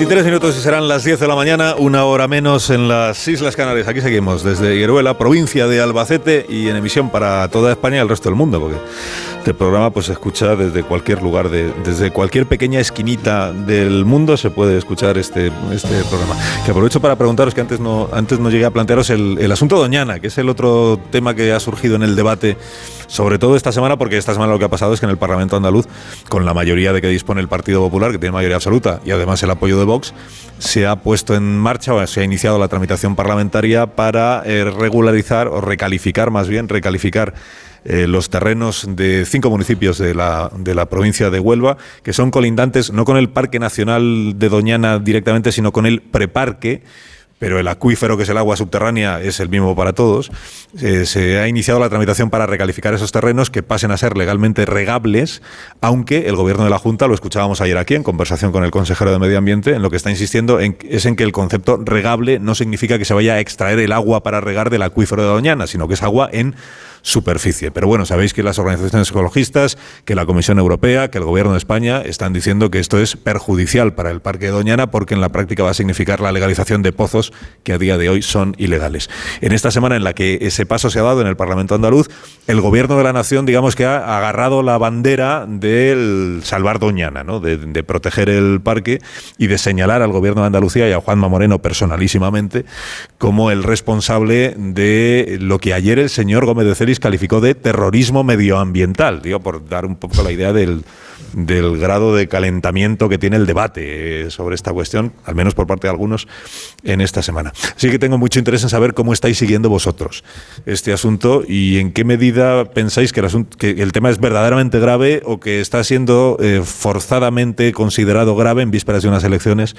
23 minutos y serán las 10 de la mañana, una hora menos en las Islas Canarias. Aquí seguimos desde Hieruela, provincia de Albacete y en emisión para toda España y el resto del mundo, porque este programa pues se escucha desde cualquier lugar, de, desde cualquier pequeña esquinita del mundo se puede escuchar este, este programa. Que aprovecho para preguntaros que antes no, antes no llegué a plantearos el, el asunto Doñana, que es el otro tema que ha surgido en el debate, sobre todo esta semana, porque esta semana lo que ha pasado es que en el Parlamento andaluz, con la mayoría de que dispone el Partido Popular, que tiene mayoría absoluta, y además el apoyo de Vox, se ha puesto en marcha o se ha iniciado la tramitación parlamentaria para eh, regularizar o recalificar, más bien, recalificar eh, los terrenos de cinco municipios de la, de la provincia de Huelva, que son colindantes no con el Parque Nacional de Doñana directamente, sino con el preparque pero el acuífero, que es el agua subterránea, es el mismo para todos. Eh, se ha iniciado la tramitación para recalificar esos terrenos que pasen a ser legalmente regables, aunque el gobierno de la Junta, lo escuchábamos ayer aquí en conversación con el consejero de Medio Ambiente, en lo que está insistiendo en, es en que el concepto regable no significa que se vaya a extraer el agua para regar del acuífero de Doñana, sino que es agua en superficie. Pero bueno, sabéis que las organizaciones ecologistas, que la Comisión Europea, que el Gobierno de España están diciendo que esto es perjudicial para el Parque de Doñana porque en la práctica va a significar la legalización de pozos que a día de hoy son ilegales. En esta semana en la que ese paso se ha dado en el Parlamento andaluz, el Gobierno de la Nación, digamos que ha agarrado la bandera del salvar Doñana, ¿no? de, proteger el parque y de señalar al Gobierno de Andalucía y a Juanma Moreno personalísimamente como el responsable de lo que ayer el señor Gómez de Calificó de terrorismo medioambiental, digo, por dar un poco la idea del, del grado de calentamiento que tiene el debate eh, sobre esta cuestión, al menos por parte de algunos, en esta semana. Así que tengo mucho interés en saber cómo estáis siguiendo vosotros este asunto y en qué medida pensáis que el, asunto, que el tema es verdaderamente grave o que está siendo eh, forzadamente considerado grave en vísperas de unas elecciones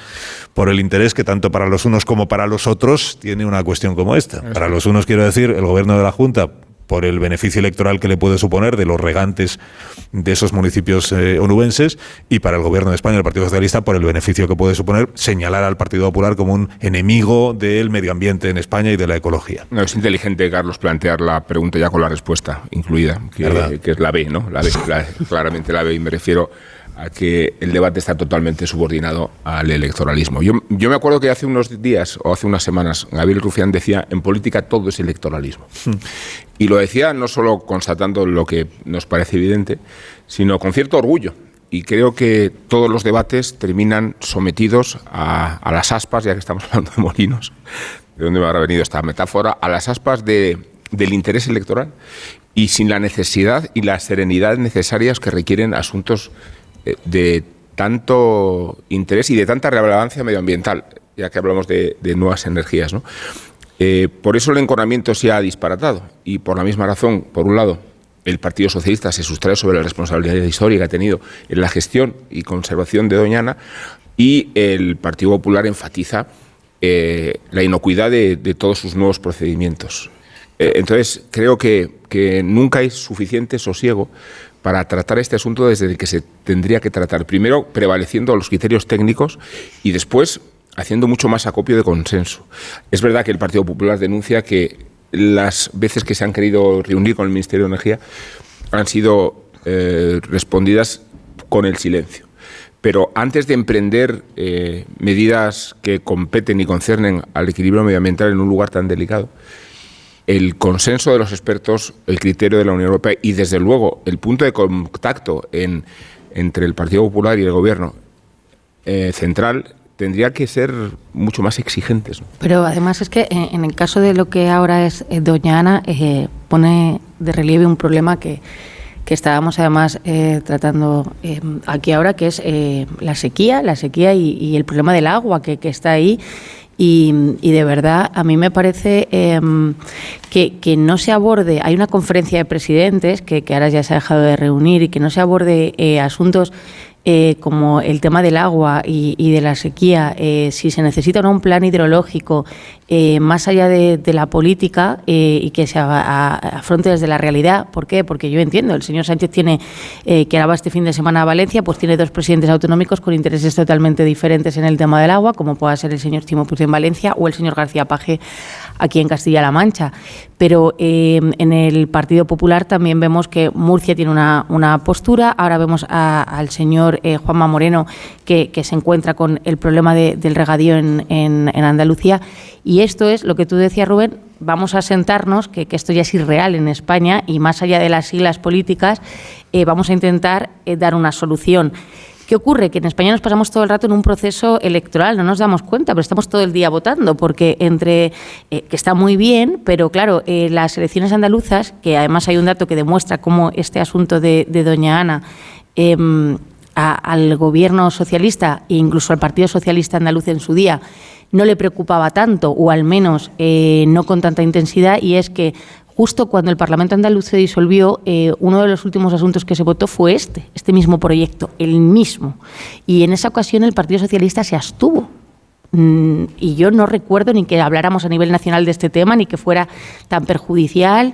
por el interés que tanto para los unos como para los otros tiene una cuestión como esta. Para los unos, quiero decir, el gobierno de la Junta por el beneficio electoral que le puede suponer de los regantes de esos municipios eh, onubenses y para el gobierno de España, el Partido Socialista, por el beneficio que puede suponer señalar al Partido Popular como un enemigo del medio ambiente en España y de la ecología. No, es inteligente, Carlos, plantear la pregunta ya con la respuesta incluida, que, que es la B, ¿no? La B, la, claramente la B, y me refiero a que el debate está totalmente subordinado al electoralismo. Yo, yo, me acuerdo que hace unos días o hace unas semanas Gabriel Rufián decía, en política todo es electoralismo. Hmm. Y lo decía no solo constatando lo que nos parece evidente, sino con cierto orgullo. Y creo que todos los debates terminan sometidos a, a las aspas, ya que estamos [LAUGHS] hablando de molinos, de dónde me habrá venido esta metáfora, a las aspas de, del interés electoral y sin la necesidad y la serenidad necesarias que requieren asuntos de tanto interés y de tanta relevancia medioambiental, ya que hablamos de, nuevas energías. ¿no? Eh, por eso el encornamiento se ha disparatado y por la misma razón, por un lado, el Partido Socialista se sustrae sobre la responsabilidad histórica que ha tenido en la gestión y conservación de Doñana y el Partido Popular enfatiza eh, la inocuidad de, todos sus nuevos procedimientos. Eh, entonces, creo que, que nunca hay suficiente sosiego para tratar este asunto desde el que se tendría que tratar. Primero, prevaleciendo los criterios técnicos y después haciendo mucho más acopio de consenso. Es verdad que el Partido Popular denuncia que las veces que se han querido reunir con el Ministerio de Energía han sido eh, respondidas con el silencio. Pero antes de emprender eh, medidas que competen y concernen al equilibrio medioambiental en un lugar tan delicado, el consenso de los expertos, el criterio de la Unión Europea y, desde luego, el punto de contacto entre el Partido Popular y el Gobierno eh, central tendría que ser mucho más exigentes. Pero además es que eh, en el caso de lo que ahora es eh, Doña Ana, pone de relieve un problema que, que estábamos además tratando aquí ahora, que es la sequía, la sequía y, el problema del agua que, que está ahí y, de verdad, a mí me parece em, que, no se aborde, hay una conferencia de presidentes que, ahora ya se ha dejado de reunir y que no se aborde eh, asuntos eh, como el tema del agua y, de la sequía, eh, si se necesita no un plan hidrológico eh, más allá de, la política y que se afronte desde la realidad. ¿Por qué? Porque yo entiendo, el señor Sánchez tiene, que ahora este fin de semana a Valencia, pues tiene dos presidentes autonómicos con intereses totalmente diferentes en el tema del agua, como pueda ser el señor Timo Puig en Valencia o el señor García Paje aquí en Castilla-La Mancha. Pero en el Partido Popular también vemos que Murcia tiene una, postura, ahora vemos al señor eh, Juanma Moreno, que, se encuentra con el problema del regadío en, Andalucía. Y esto es lo que tú decías, Rubén, vamos a sentarnos, que, esto ya es irreal en España y más allá de las siglas políticas, eh, vamos a intentar eh, dar una solución. ¿Qué ocurre? Que en España nos pasamos todo el rato en un proceso electoral, no nos damos cuenta, pero estamos todo el día votando, porque entre, que está muy bien, pero claro, las elecciones andaluzas, que además hay un dato que demuestra cómo este asunto de, Doña Ana em, al gobierno socialista e incluso al Partido Socialista Andaluz en su día no le preocupaba tanto, o al menos eh, no con tanta intensidad, y es que justo cuando el Parlamento andaluz se disolvió, eh, uno de los últimos asuntos que se votó fue este, este mismo proyecto, el mismo. Y en esa ocasión el Partido Socialista se abstuvo. Mm, y yo no recuerdo ni que habláramos a nivel nacional de este tema, ni que fuera tan perjudicial.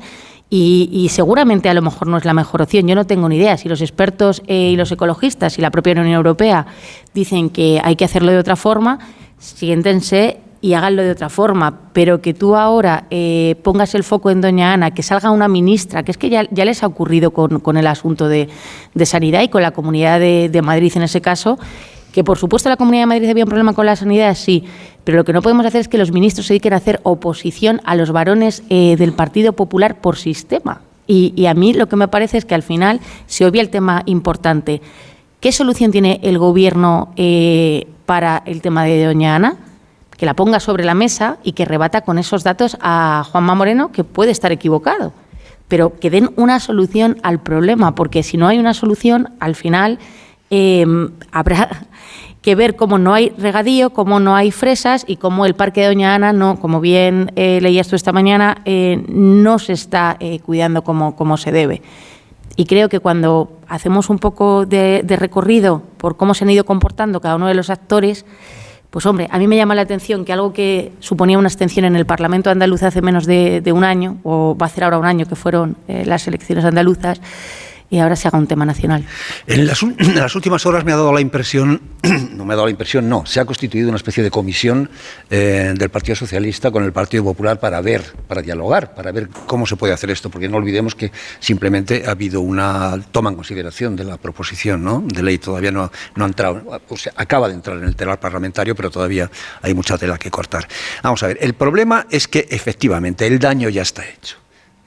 Y, seguramente a lo mejor no es la mejor opción. Yo no tengo ni idea. Si los expertos eh, y los ecologistas y la propia Unión Europea dicen que hay que hacerlo de otra forma, siéntense y háganlo de otra forma. Pero que tú ahora eh, pongas el foco en Doña Ana, que salga una ministra, que es que ya, les ha ocurrido con, el asunto de, sanidad y con la Comunidad de, de Madrid en ese caso, que por supuesto la Comunidad de Madrid había un problema con la sanidad, sí, pero lo que no podemos hacer es que los ministros se dediquen a hacer oposición a los varones eh, del Partido Popular por sistema. Y, a mí lo que me parece es que al final se obvia el tema importante. ¿Qué solución tiene el Gobierno eh, para el tema de Doña Ana? Que la ponga sobre la mesa y que rebata con esos datos a Juanma Moreno, que puede estar equivocado. Pero que den una solución al problema, porque si no hay una solución, al final eh, habrá [LAUGHS] que ver cómo no hay regadío, cómo no hay fresas y cómo el Parque de Doña Ana, no, como bien eh, leías tú esta mañana, eh, no se está eh, cuidando como, como se debe. Y creo que cuando hacemos un poco de, recorrido por cómo se han ido comportando cada uno de los actores, pues hombre, a mí me llama la atención que algo que suponía una abstención en el Parlamento andaluz hace menos de, de un año, o va a hacer ahora un año que fueron las elecciones andaluzas, y ahora se haga un tema nacional. En las, [CLEARS THROAT] últimas horas me ha dado la impresión, [CLEARS THROAT] no me ha dado la impresión, no, se ha constituido una especie de comisión eh, del Partido Socialista con el Partido Popular para ver, para dialogar, para ver cómo se puede hacer esto, porque no olvidemos que simplemente ha habido una toma en consideración de la proposición ¿no? de ley, todavía no, no ha entrado, o sea, acaba de entrar en el telar parlamentario, pero todavía hay mucha tela que cortar. Vamos a ver, el problema es que efectivamente el daño ya está hecho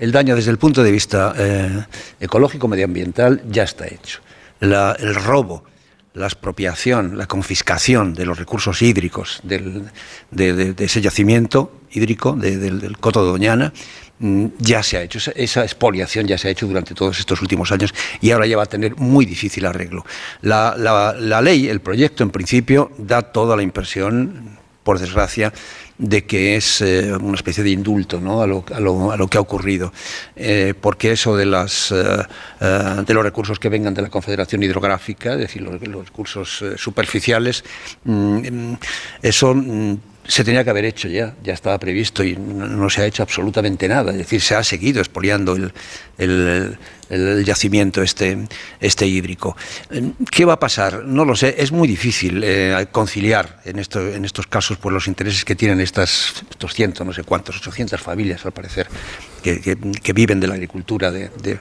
el daño desde el punto de vista eh, ecológico, medioambiental, ya está hecho. el robo, la expropiación, la confiscación de los recursos hídricos de, ese yacimiento hídrico del, Coto de Doñana mm, ya se ha hecho, esa, expoliación ya se ha hecho durante todos estos últimos años y ahora ya va a tener muy difícil arreglo. la ley, el proyecto en principio, da toda la impresión, por desgracia, de que es eh, una especie de indulto ¿no? a, lo, a, lo, a, lo, que ha ocurrido, eh, porque eso de, las, eh, de los recursos que vengan de la Confederación Hidrográfica, es decir, los, recursos superficiales, mm, eso mm, se tenía que haber hecho ya, ya estaba previsto y no, se ha hecho absolutamente nada. Es decir, se ha seguido expoliando el, el- el yacimiento este, este hídrico. ¿Qué va a pasar? No lo sé. Es muy difícil eh, conciliar en, esto, en estos casos pues, los intereses que tienen estas 200, no sé cuántos, 800 familias, al parecer, que, que- viven de la agricultura, de, de-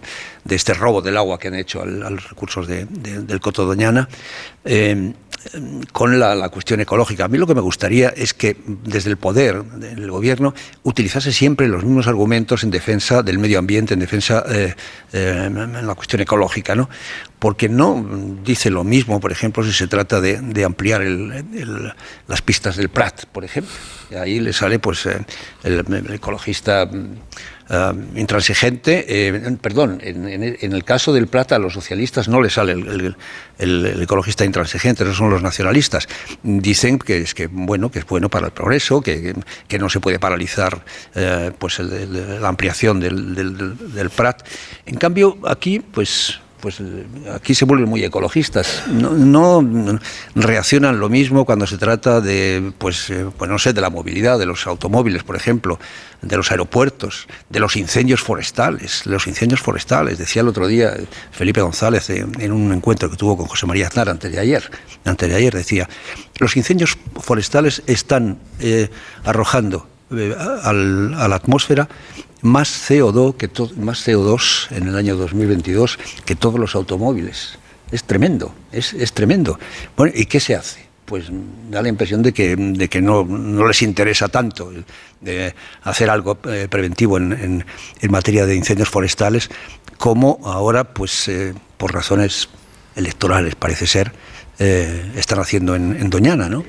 este robo del agua que han hecho a los recursos de- del Coto Doñana. Eh, con la, cuestión ecológica. A mí lo que me gustaría es que desde el poder, del gobierno, utilizase siempre los mismos argumentos en defensa del medio ambiente, en defensa eh, eh, en la cuestión ecológica, ¿no? Porque no dice lo mismo, por ejemplo, si se trata de, ampliar el- el- las pistas del Prat, por ejemplo. Ahí le sale, pues, eh, el, el ecologista ah, intransigente, eh, perdón, en, en- el caso del Plata a los socialistas no le sale el, ecologista intransigente, esos son los nacionalistas. Dicen que es que bueno, que es bueno para el progreso, que, que no se puede paralizar eh, pues la ampliación del- del Prat. En cambio, aquí, pues pues eh, aquí se vuelven muy ecologistas. No, reaccionan lo mismo cuando se trata de, pues, eh, pues no sé, de la movilidad, de los automóviles, por ejemplo, de los aeropuertos, de los incendios forestales. Los incendios forestales, decía el otro día Felipe González en un encuentro que tuvo con José María Aznar antes de ayer, antes de ayer decía, los incendios forestales están eh, arrojando al- a la atmósfera más CO2 que más CO2 en el año 2022 que todos los automóviles. Es tremendo, es, es tremendo. Bueno, ¿y qué se hace? Pues da la impresión de que, de que no, no les interesa tanto de hacer algo eh, preventivo en, en- materia de incendios forestales, como ahora, pues eh, por razones electorales, parece ser, eh, están haciendo en, en Doñana, ¿no?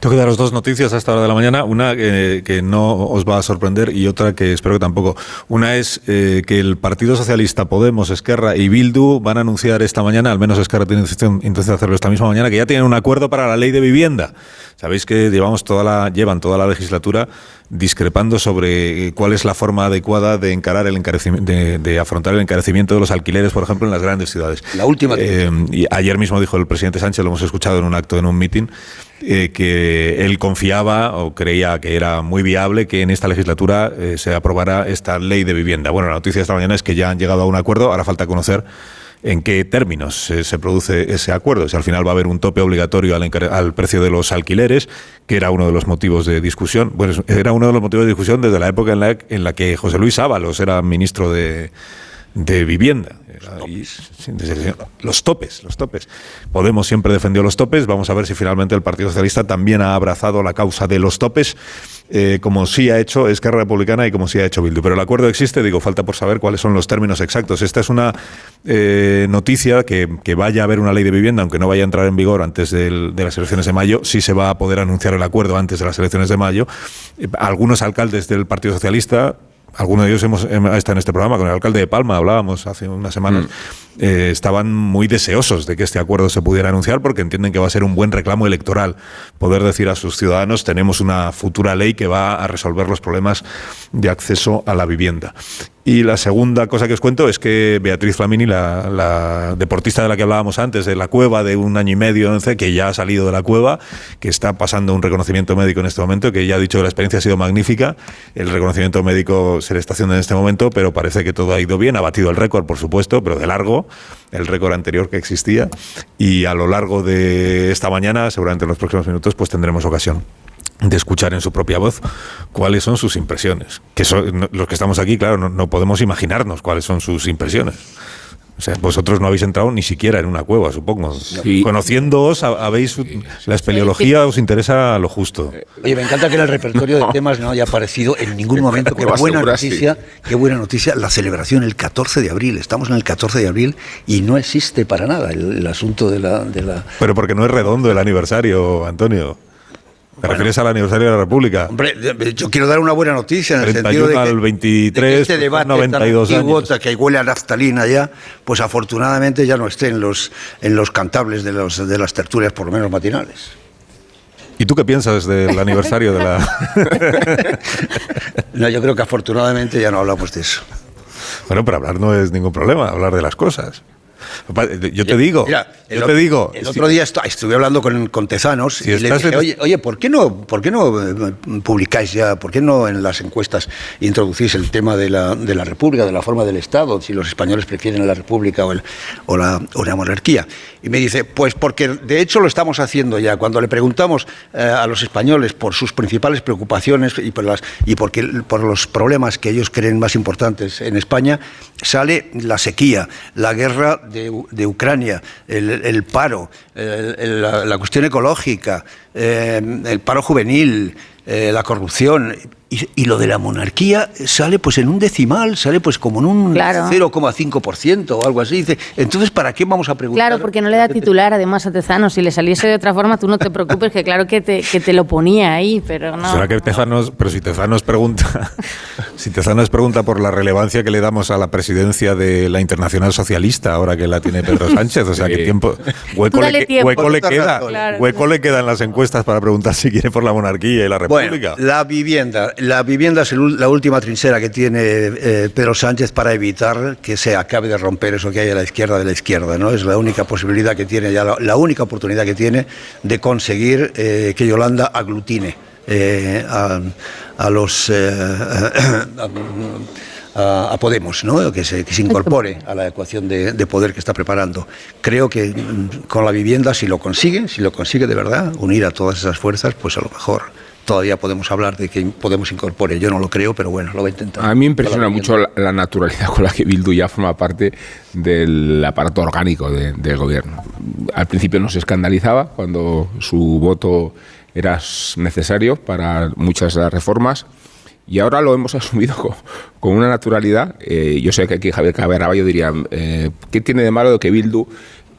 Tengo que daros dos noticias a esta hora de la mañana, una que, que no os va a sorprender y otra que espero que tampoco. Una es eh, que el Partido Socialista, Podemos, Esquerra y Bildu van a anunciar esta mañana, al menos Esquerra tiene intención de hacerlo esta misma mañana, que ya tienen un acuerdo para la ley de vivienda. Sabéis que llevamos toda la, llevan toda la legislatura discrepando sobre eh, cuál es la forma adecuada de encarar el encarecimiento, de, de afrontar el encarecimiento de los alquileres, por ejemplo, en las grandes ciudades. La última. Eh, y ayer mismo dijo el presidente Sánchez, lo hemos escuchado en un acto, en un mitin, eh, él confiaba o creía que era muy viable que en esta legislatura eh, se aprobara esta ley de vivienda. Bueno, la noticia de esta mañana es que ya han llegado a un acuerdo, ahora falta conocer en qué términos se, se produce ese acuerdo. Si al final va a haber un tope obligatorio al, al precio de los alquileres, que era uno de los motivos de discusión. Bueno, era uno de los motivos de discusión desde la época en la, en la que José Luis Ábalos era ministro de, de vivienda. Los topes, los topes. Podemos siempre defendió los topes. Vamos a ver si finalmente el Partido Socialista también ha abrazado la causa de los topes, eh, como sí ha hecho Esquerra Republicana y como sí ha hecho Bildu. Pero el acuerdo existe, digo, falta por saber cuáles son los términos exactos. Esta es una eh, noticia que, que vaya a haber una ley de vivienda, aunque no vaya a entrar en vigor antes del- de las elecciones de mayo, sí se va a poder anunciar el acuerdo antes de las elecciones de mayo. Eh, algunos alcaldes del Partido Socialista algunos de ellos hemos, hemos estado en este programa, con el alcalde de Palma hablábamos hace unas semanas, eh, estaban muy deseosos de que este acuerdo se pudiera anunciar porque entienden que va a ser un buen reclamo electoral poder decir a sus ciudadanos tenemos una futura ley que va a resolver los problemas de acceso a la vivienda. Y la segunda cosa que os cuento es que Beatriz Flamini, la, la deportista de la que hablábamos antes, de la cueva de un año y medio, 11, que ya ha salido de la cueva, que está pasando un reconocimiento médico en este momento, que ya ha dicho que la experiencia ha sido magnífica. El reconocimiento médico se le está haciendo en este momento, pero parece que todo ha ido bien. Ha batido el récord, por supuesto, pero de largo, el récord anterior que existía. Y a lo largo de esta mañana, seguramente en los próximos minutos, pues tendremos ocasión de escuchar en su propia voz cuáles son sus impresiones. Que son, no- los que estamos aquí, claro, no, no podemos imaginarnos cuáles son sus impresiones. O sea, vosotros no habéis entrado ni siquiera en una cueva, supongo. Conociéndoos, ha- habéis la espeleología os interesa lo justo. Oye, me encanta que en el repertorio de temas no haya aparecido en ningún momento. [LAUGHS] Qué buena sí. noticia, qué buena noticia, la celebración el 14 de abril. Estamos en el 14 de abril y no existe para nada el, el asunto de la, de la... Pero porque no es redondo el aniversario, Antonio. ¿Te refieres al aniversario de la República? Hombre, yo quiero dar una buena noticia en el 31 sentido de que, al 23, de que este debate 92 tan antiguo, años. que huele a naftalina ya, pues afortunadamente ya no esté en los, en los cantables de, los, de las tertulias, por lo menos matinales. ¿Y tú qué piensas del aniversario de la...? [LAUGHS] [LAUGHS] No, yo creo que afortunadamente ya no hablamos de eso. Bueno, pero hablar no es ningún problema, hablar de las cosas. Yo te digo, Mira, yo te digo. El otro día estu- estuve hablando con, con Tezanos y le dije, en- oye, oye, ¿por qué no, por qué no eh, publicáis ya, por qué no en las encuestas introducís el tema de la, de la República, de la forma del Estado, si los españoles prefieren la República o, el- o la, o la monarquía? Y me dice, pues porque de hecho lo estamos haciendo ya. Cuando le preguntamos eh, a los españoles por sus principales preocupaciones y por, las, y por los problemas que ellos creen más importantes en España, sale la sequía, la guerra de, de Ucrania, el, paro, la cuestión ecológica, eh, el paro juvenil, eh, la corrupción. Y, y lo de la monarquía sale pues en un decimal, sale pues como en un Claro. 0,5% o algo así. Dice, entonces, ¿para qué vamos a preguntar? Claro, porque no le da titular además a Tezano. Si le saliese de otra forma, tú no te preocupes, que claro que te, que te lo ponía ahí, pero no. ¿Será que Tezanos, pero si Tezanos pregunta, [LAUGHS] si Tezanos pregunta por la relevancia que le damos a la presidencia de la Internacional Socialista ahora que la tiene Pedro [LAUGHS] Sánchez, o sea, que tiempo hueco, Tú le, dale que- tiempo. hueco le queda. Claro. hueco le queda en las encuestas para preguntar si quiere por la monarquía y la república. Bueno, la vivienda. La vivienda es el la última trinchera que tiene eh, Pedro Sánchez para evitar que se acabe de romper eso que hay a la izquierda de la izquierda. ¿no? Es la única posibilidad que tiene, ya la, la única oportunidad que tiene de conseguir eh, que Yolanda aglutine eh, a, a los. a, a Podemos, ¿no? que, se, que se incorpore a la ecuación de, de poder que está preparando. Creo que mm, con la vivienda, si lo consigue, si lo consigue de verdad, unir a todas esas fuerzas, pues a lo mejor todavía podemos hablar de que Podemos incorpore. Yo no lo creo, pero bueno, lo va a intentar. A mí me impresiona mucho la, naturalidad con la que Bildu ya forma parte del aparato orgánico de- del gobierno. Al principio nos escandalizaba cuando su voto era necesario para muchas de las reformas y ahora lo hemos [LAUGHS] asumido con, con una naturalidad. Eh, yo sé que aquí Javier Caberraballo diría, eh, ¿qué tiene de malo de que Bildu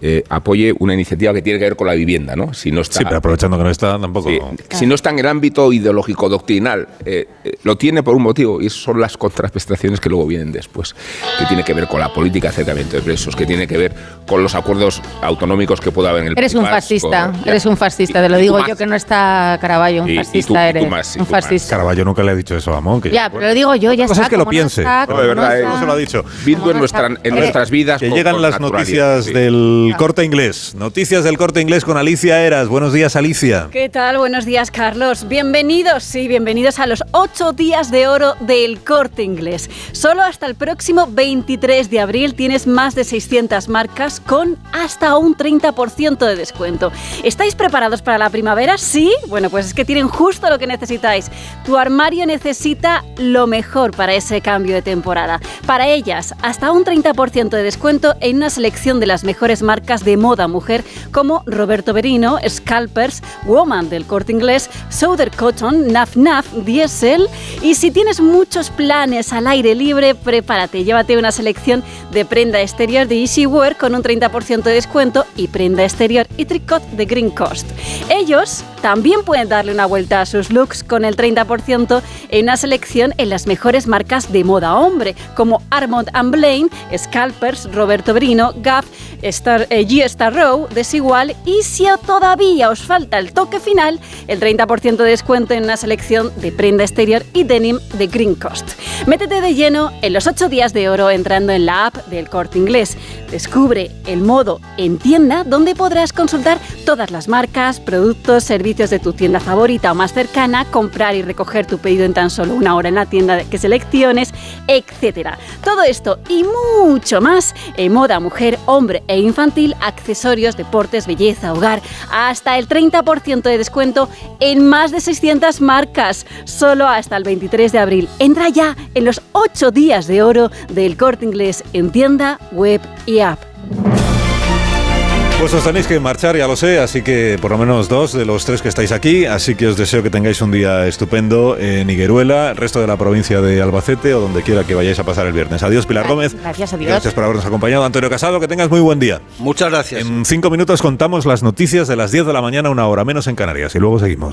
eh, apoye una iniciativa que tiene que ver con la vivienda, ¿no? Si no está, Sí, pero aprovechando que no está, tampoco. Sí, Si no está en el ámbito ideológico doctrinal, eh, eh, lo tiene por un motivo y son las contraprestaciones que luego vienen después, que tiene que ver con la política de acercamiento de presos, que tiene que ver con los acuerdos autonómicos que pueda haber en el Eres un fascista, eres un fascista, te lo digo yo más. que no está Caraballo, un Y- y tú- fascista y tú eres. más, y un fascista. Caraballo nunca le ha dicho eso a Amón. que- Ya, pero lo digo yo, ya Otra cosa está. es que lo no piense. está, No, como de verdad, no eh, no se lo ha dicho. En, no nuestra- en Eh, nuestras vidas. Que con- llegan con las noticias sí. Del corte inglés. Noticias del corte inglés con Alicia Eras. Buenos días, Alicia. ¿Qué tal? Buenos días, Carlos. Bienvenidos, sí, bienvenidos a los ocho días de oro del corte inglés. Solo hasta el próximo 23 de abril tienes más de 600 marcas con hasta un 30% de descuento. ¿Estáis preparados para la primavera? Sí. Bueno, pues es que tienen justo lo que necesitáis. Tu armario necesita lo mejor para ese cambio de temporada. Para ellas, hasta un 30% de descuento en una selección de las mejores marcas de moda mujer como Roberto Berino, Scalpers, Woman del Corte Inglés, Southern Cotton, Naf Naf, Diesel. Y si tienes muchos planes al aire libre, prepárate, llévate una selección de prenda exterior de Easy Wear con un 30% de descuento y prenda exterior y tricot de Green Coast. Ellos también pueden darle una vuelta a sus looks con el 30% en una selección en las mejores marcas de moda hombre, como Armand Blaine, Scalpers, Roberto Brino, Gap, Star, eh, G Star Row, Desigual y si todavía os falta el toque final, el 30% de descuento en una selección de prenda exterior y denim de Green Coast. Métete de lleno en los 8 días de oro entrando en la app del Corte Inglés. Descubre el modo en tienda donde podrás consultar todas las marcas, productos, servicios de tu tienda favorita o más cercana, comprar y recoger tu pedido en tan solo una hora en la tienda que selecciones, etc. Todo esto y mucho más en moda mujer, hombre e infantil, accesorios, deportes, belleza, hogar, hasta el 30% de descuento en más de 600 marcas, solo hasta el 23 de abril. Entra ya en los 8 días de oro del corte inglés en tienda, web y app. Pues os tenéis que marchar, ya lo sé, así que por lo menos dos de los tres que estáis aquí, así que os deseo que tengáis un día estupendo en Higueruela, el resto de la provincia de Albacete o donde quiera que vayáis a pasar el viernes. Adiós, Pilar Gómez. Gracias a Dios. Gracias por habernos acompañado. Antonio Casado, que tengas muy buen día. Muchas gracias. En cinco minutos contamos las noticias de las 10 de la mañana, una hora menos en Canarias, y luego seguimos.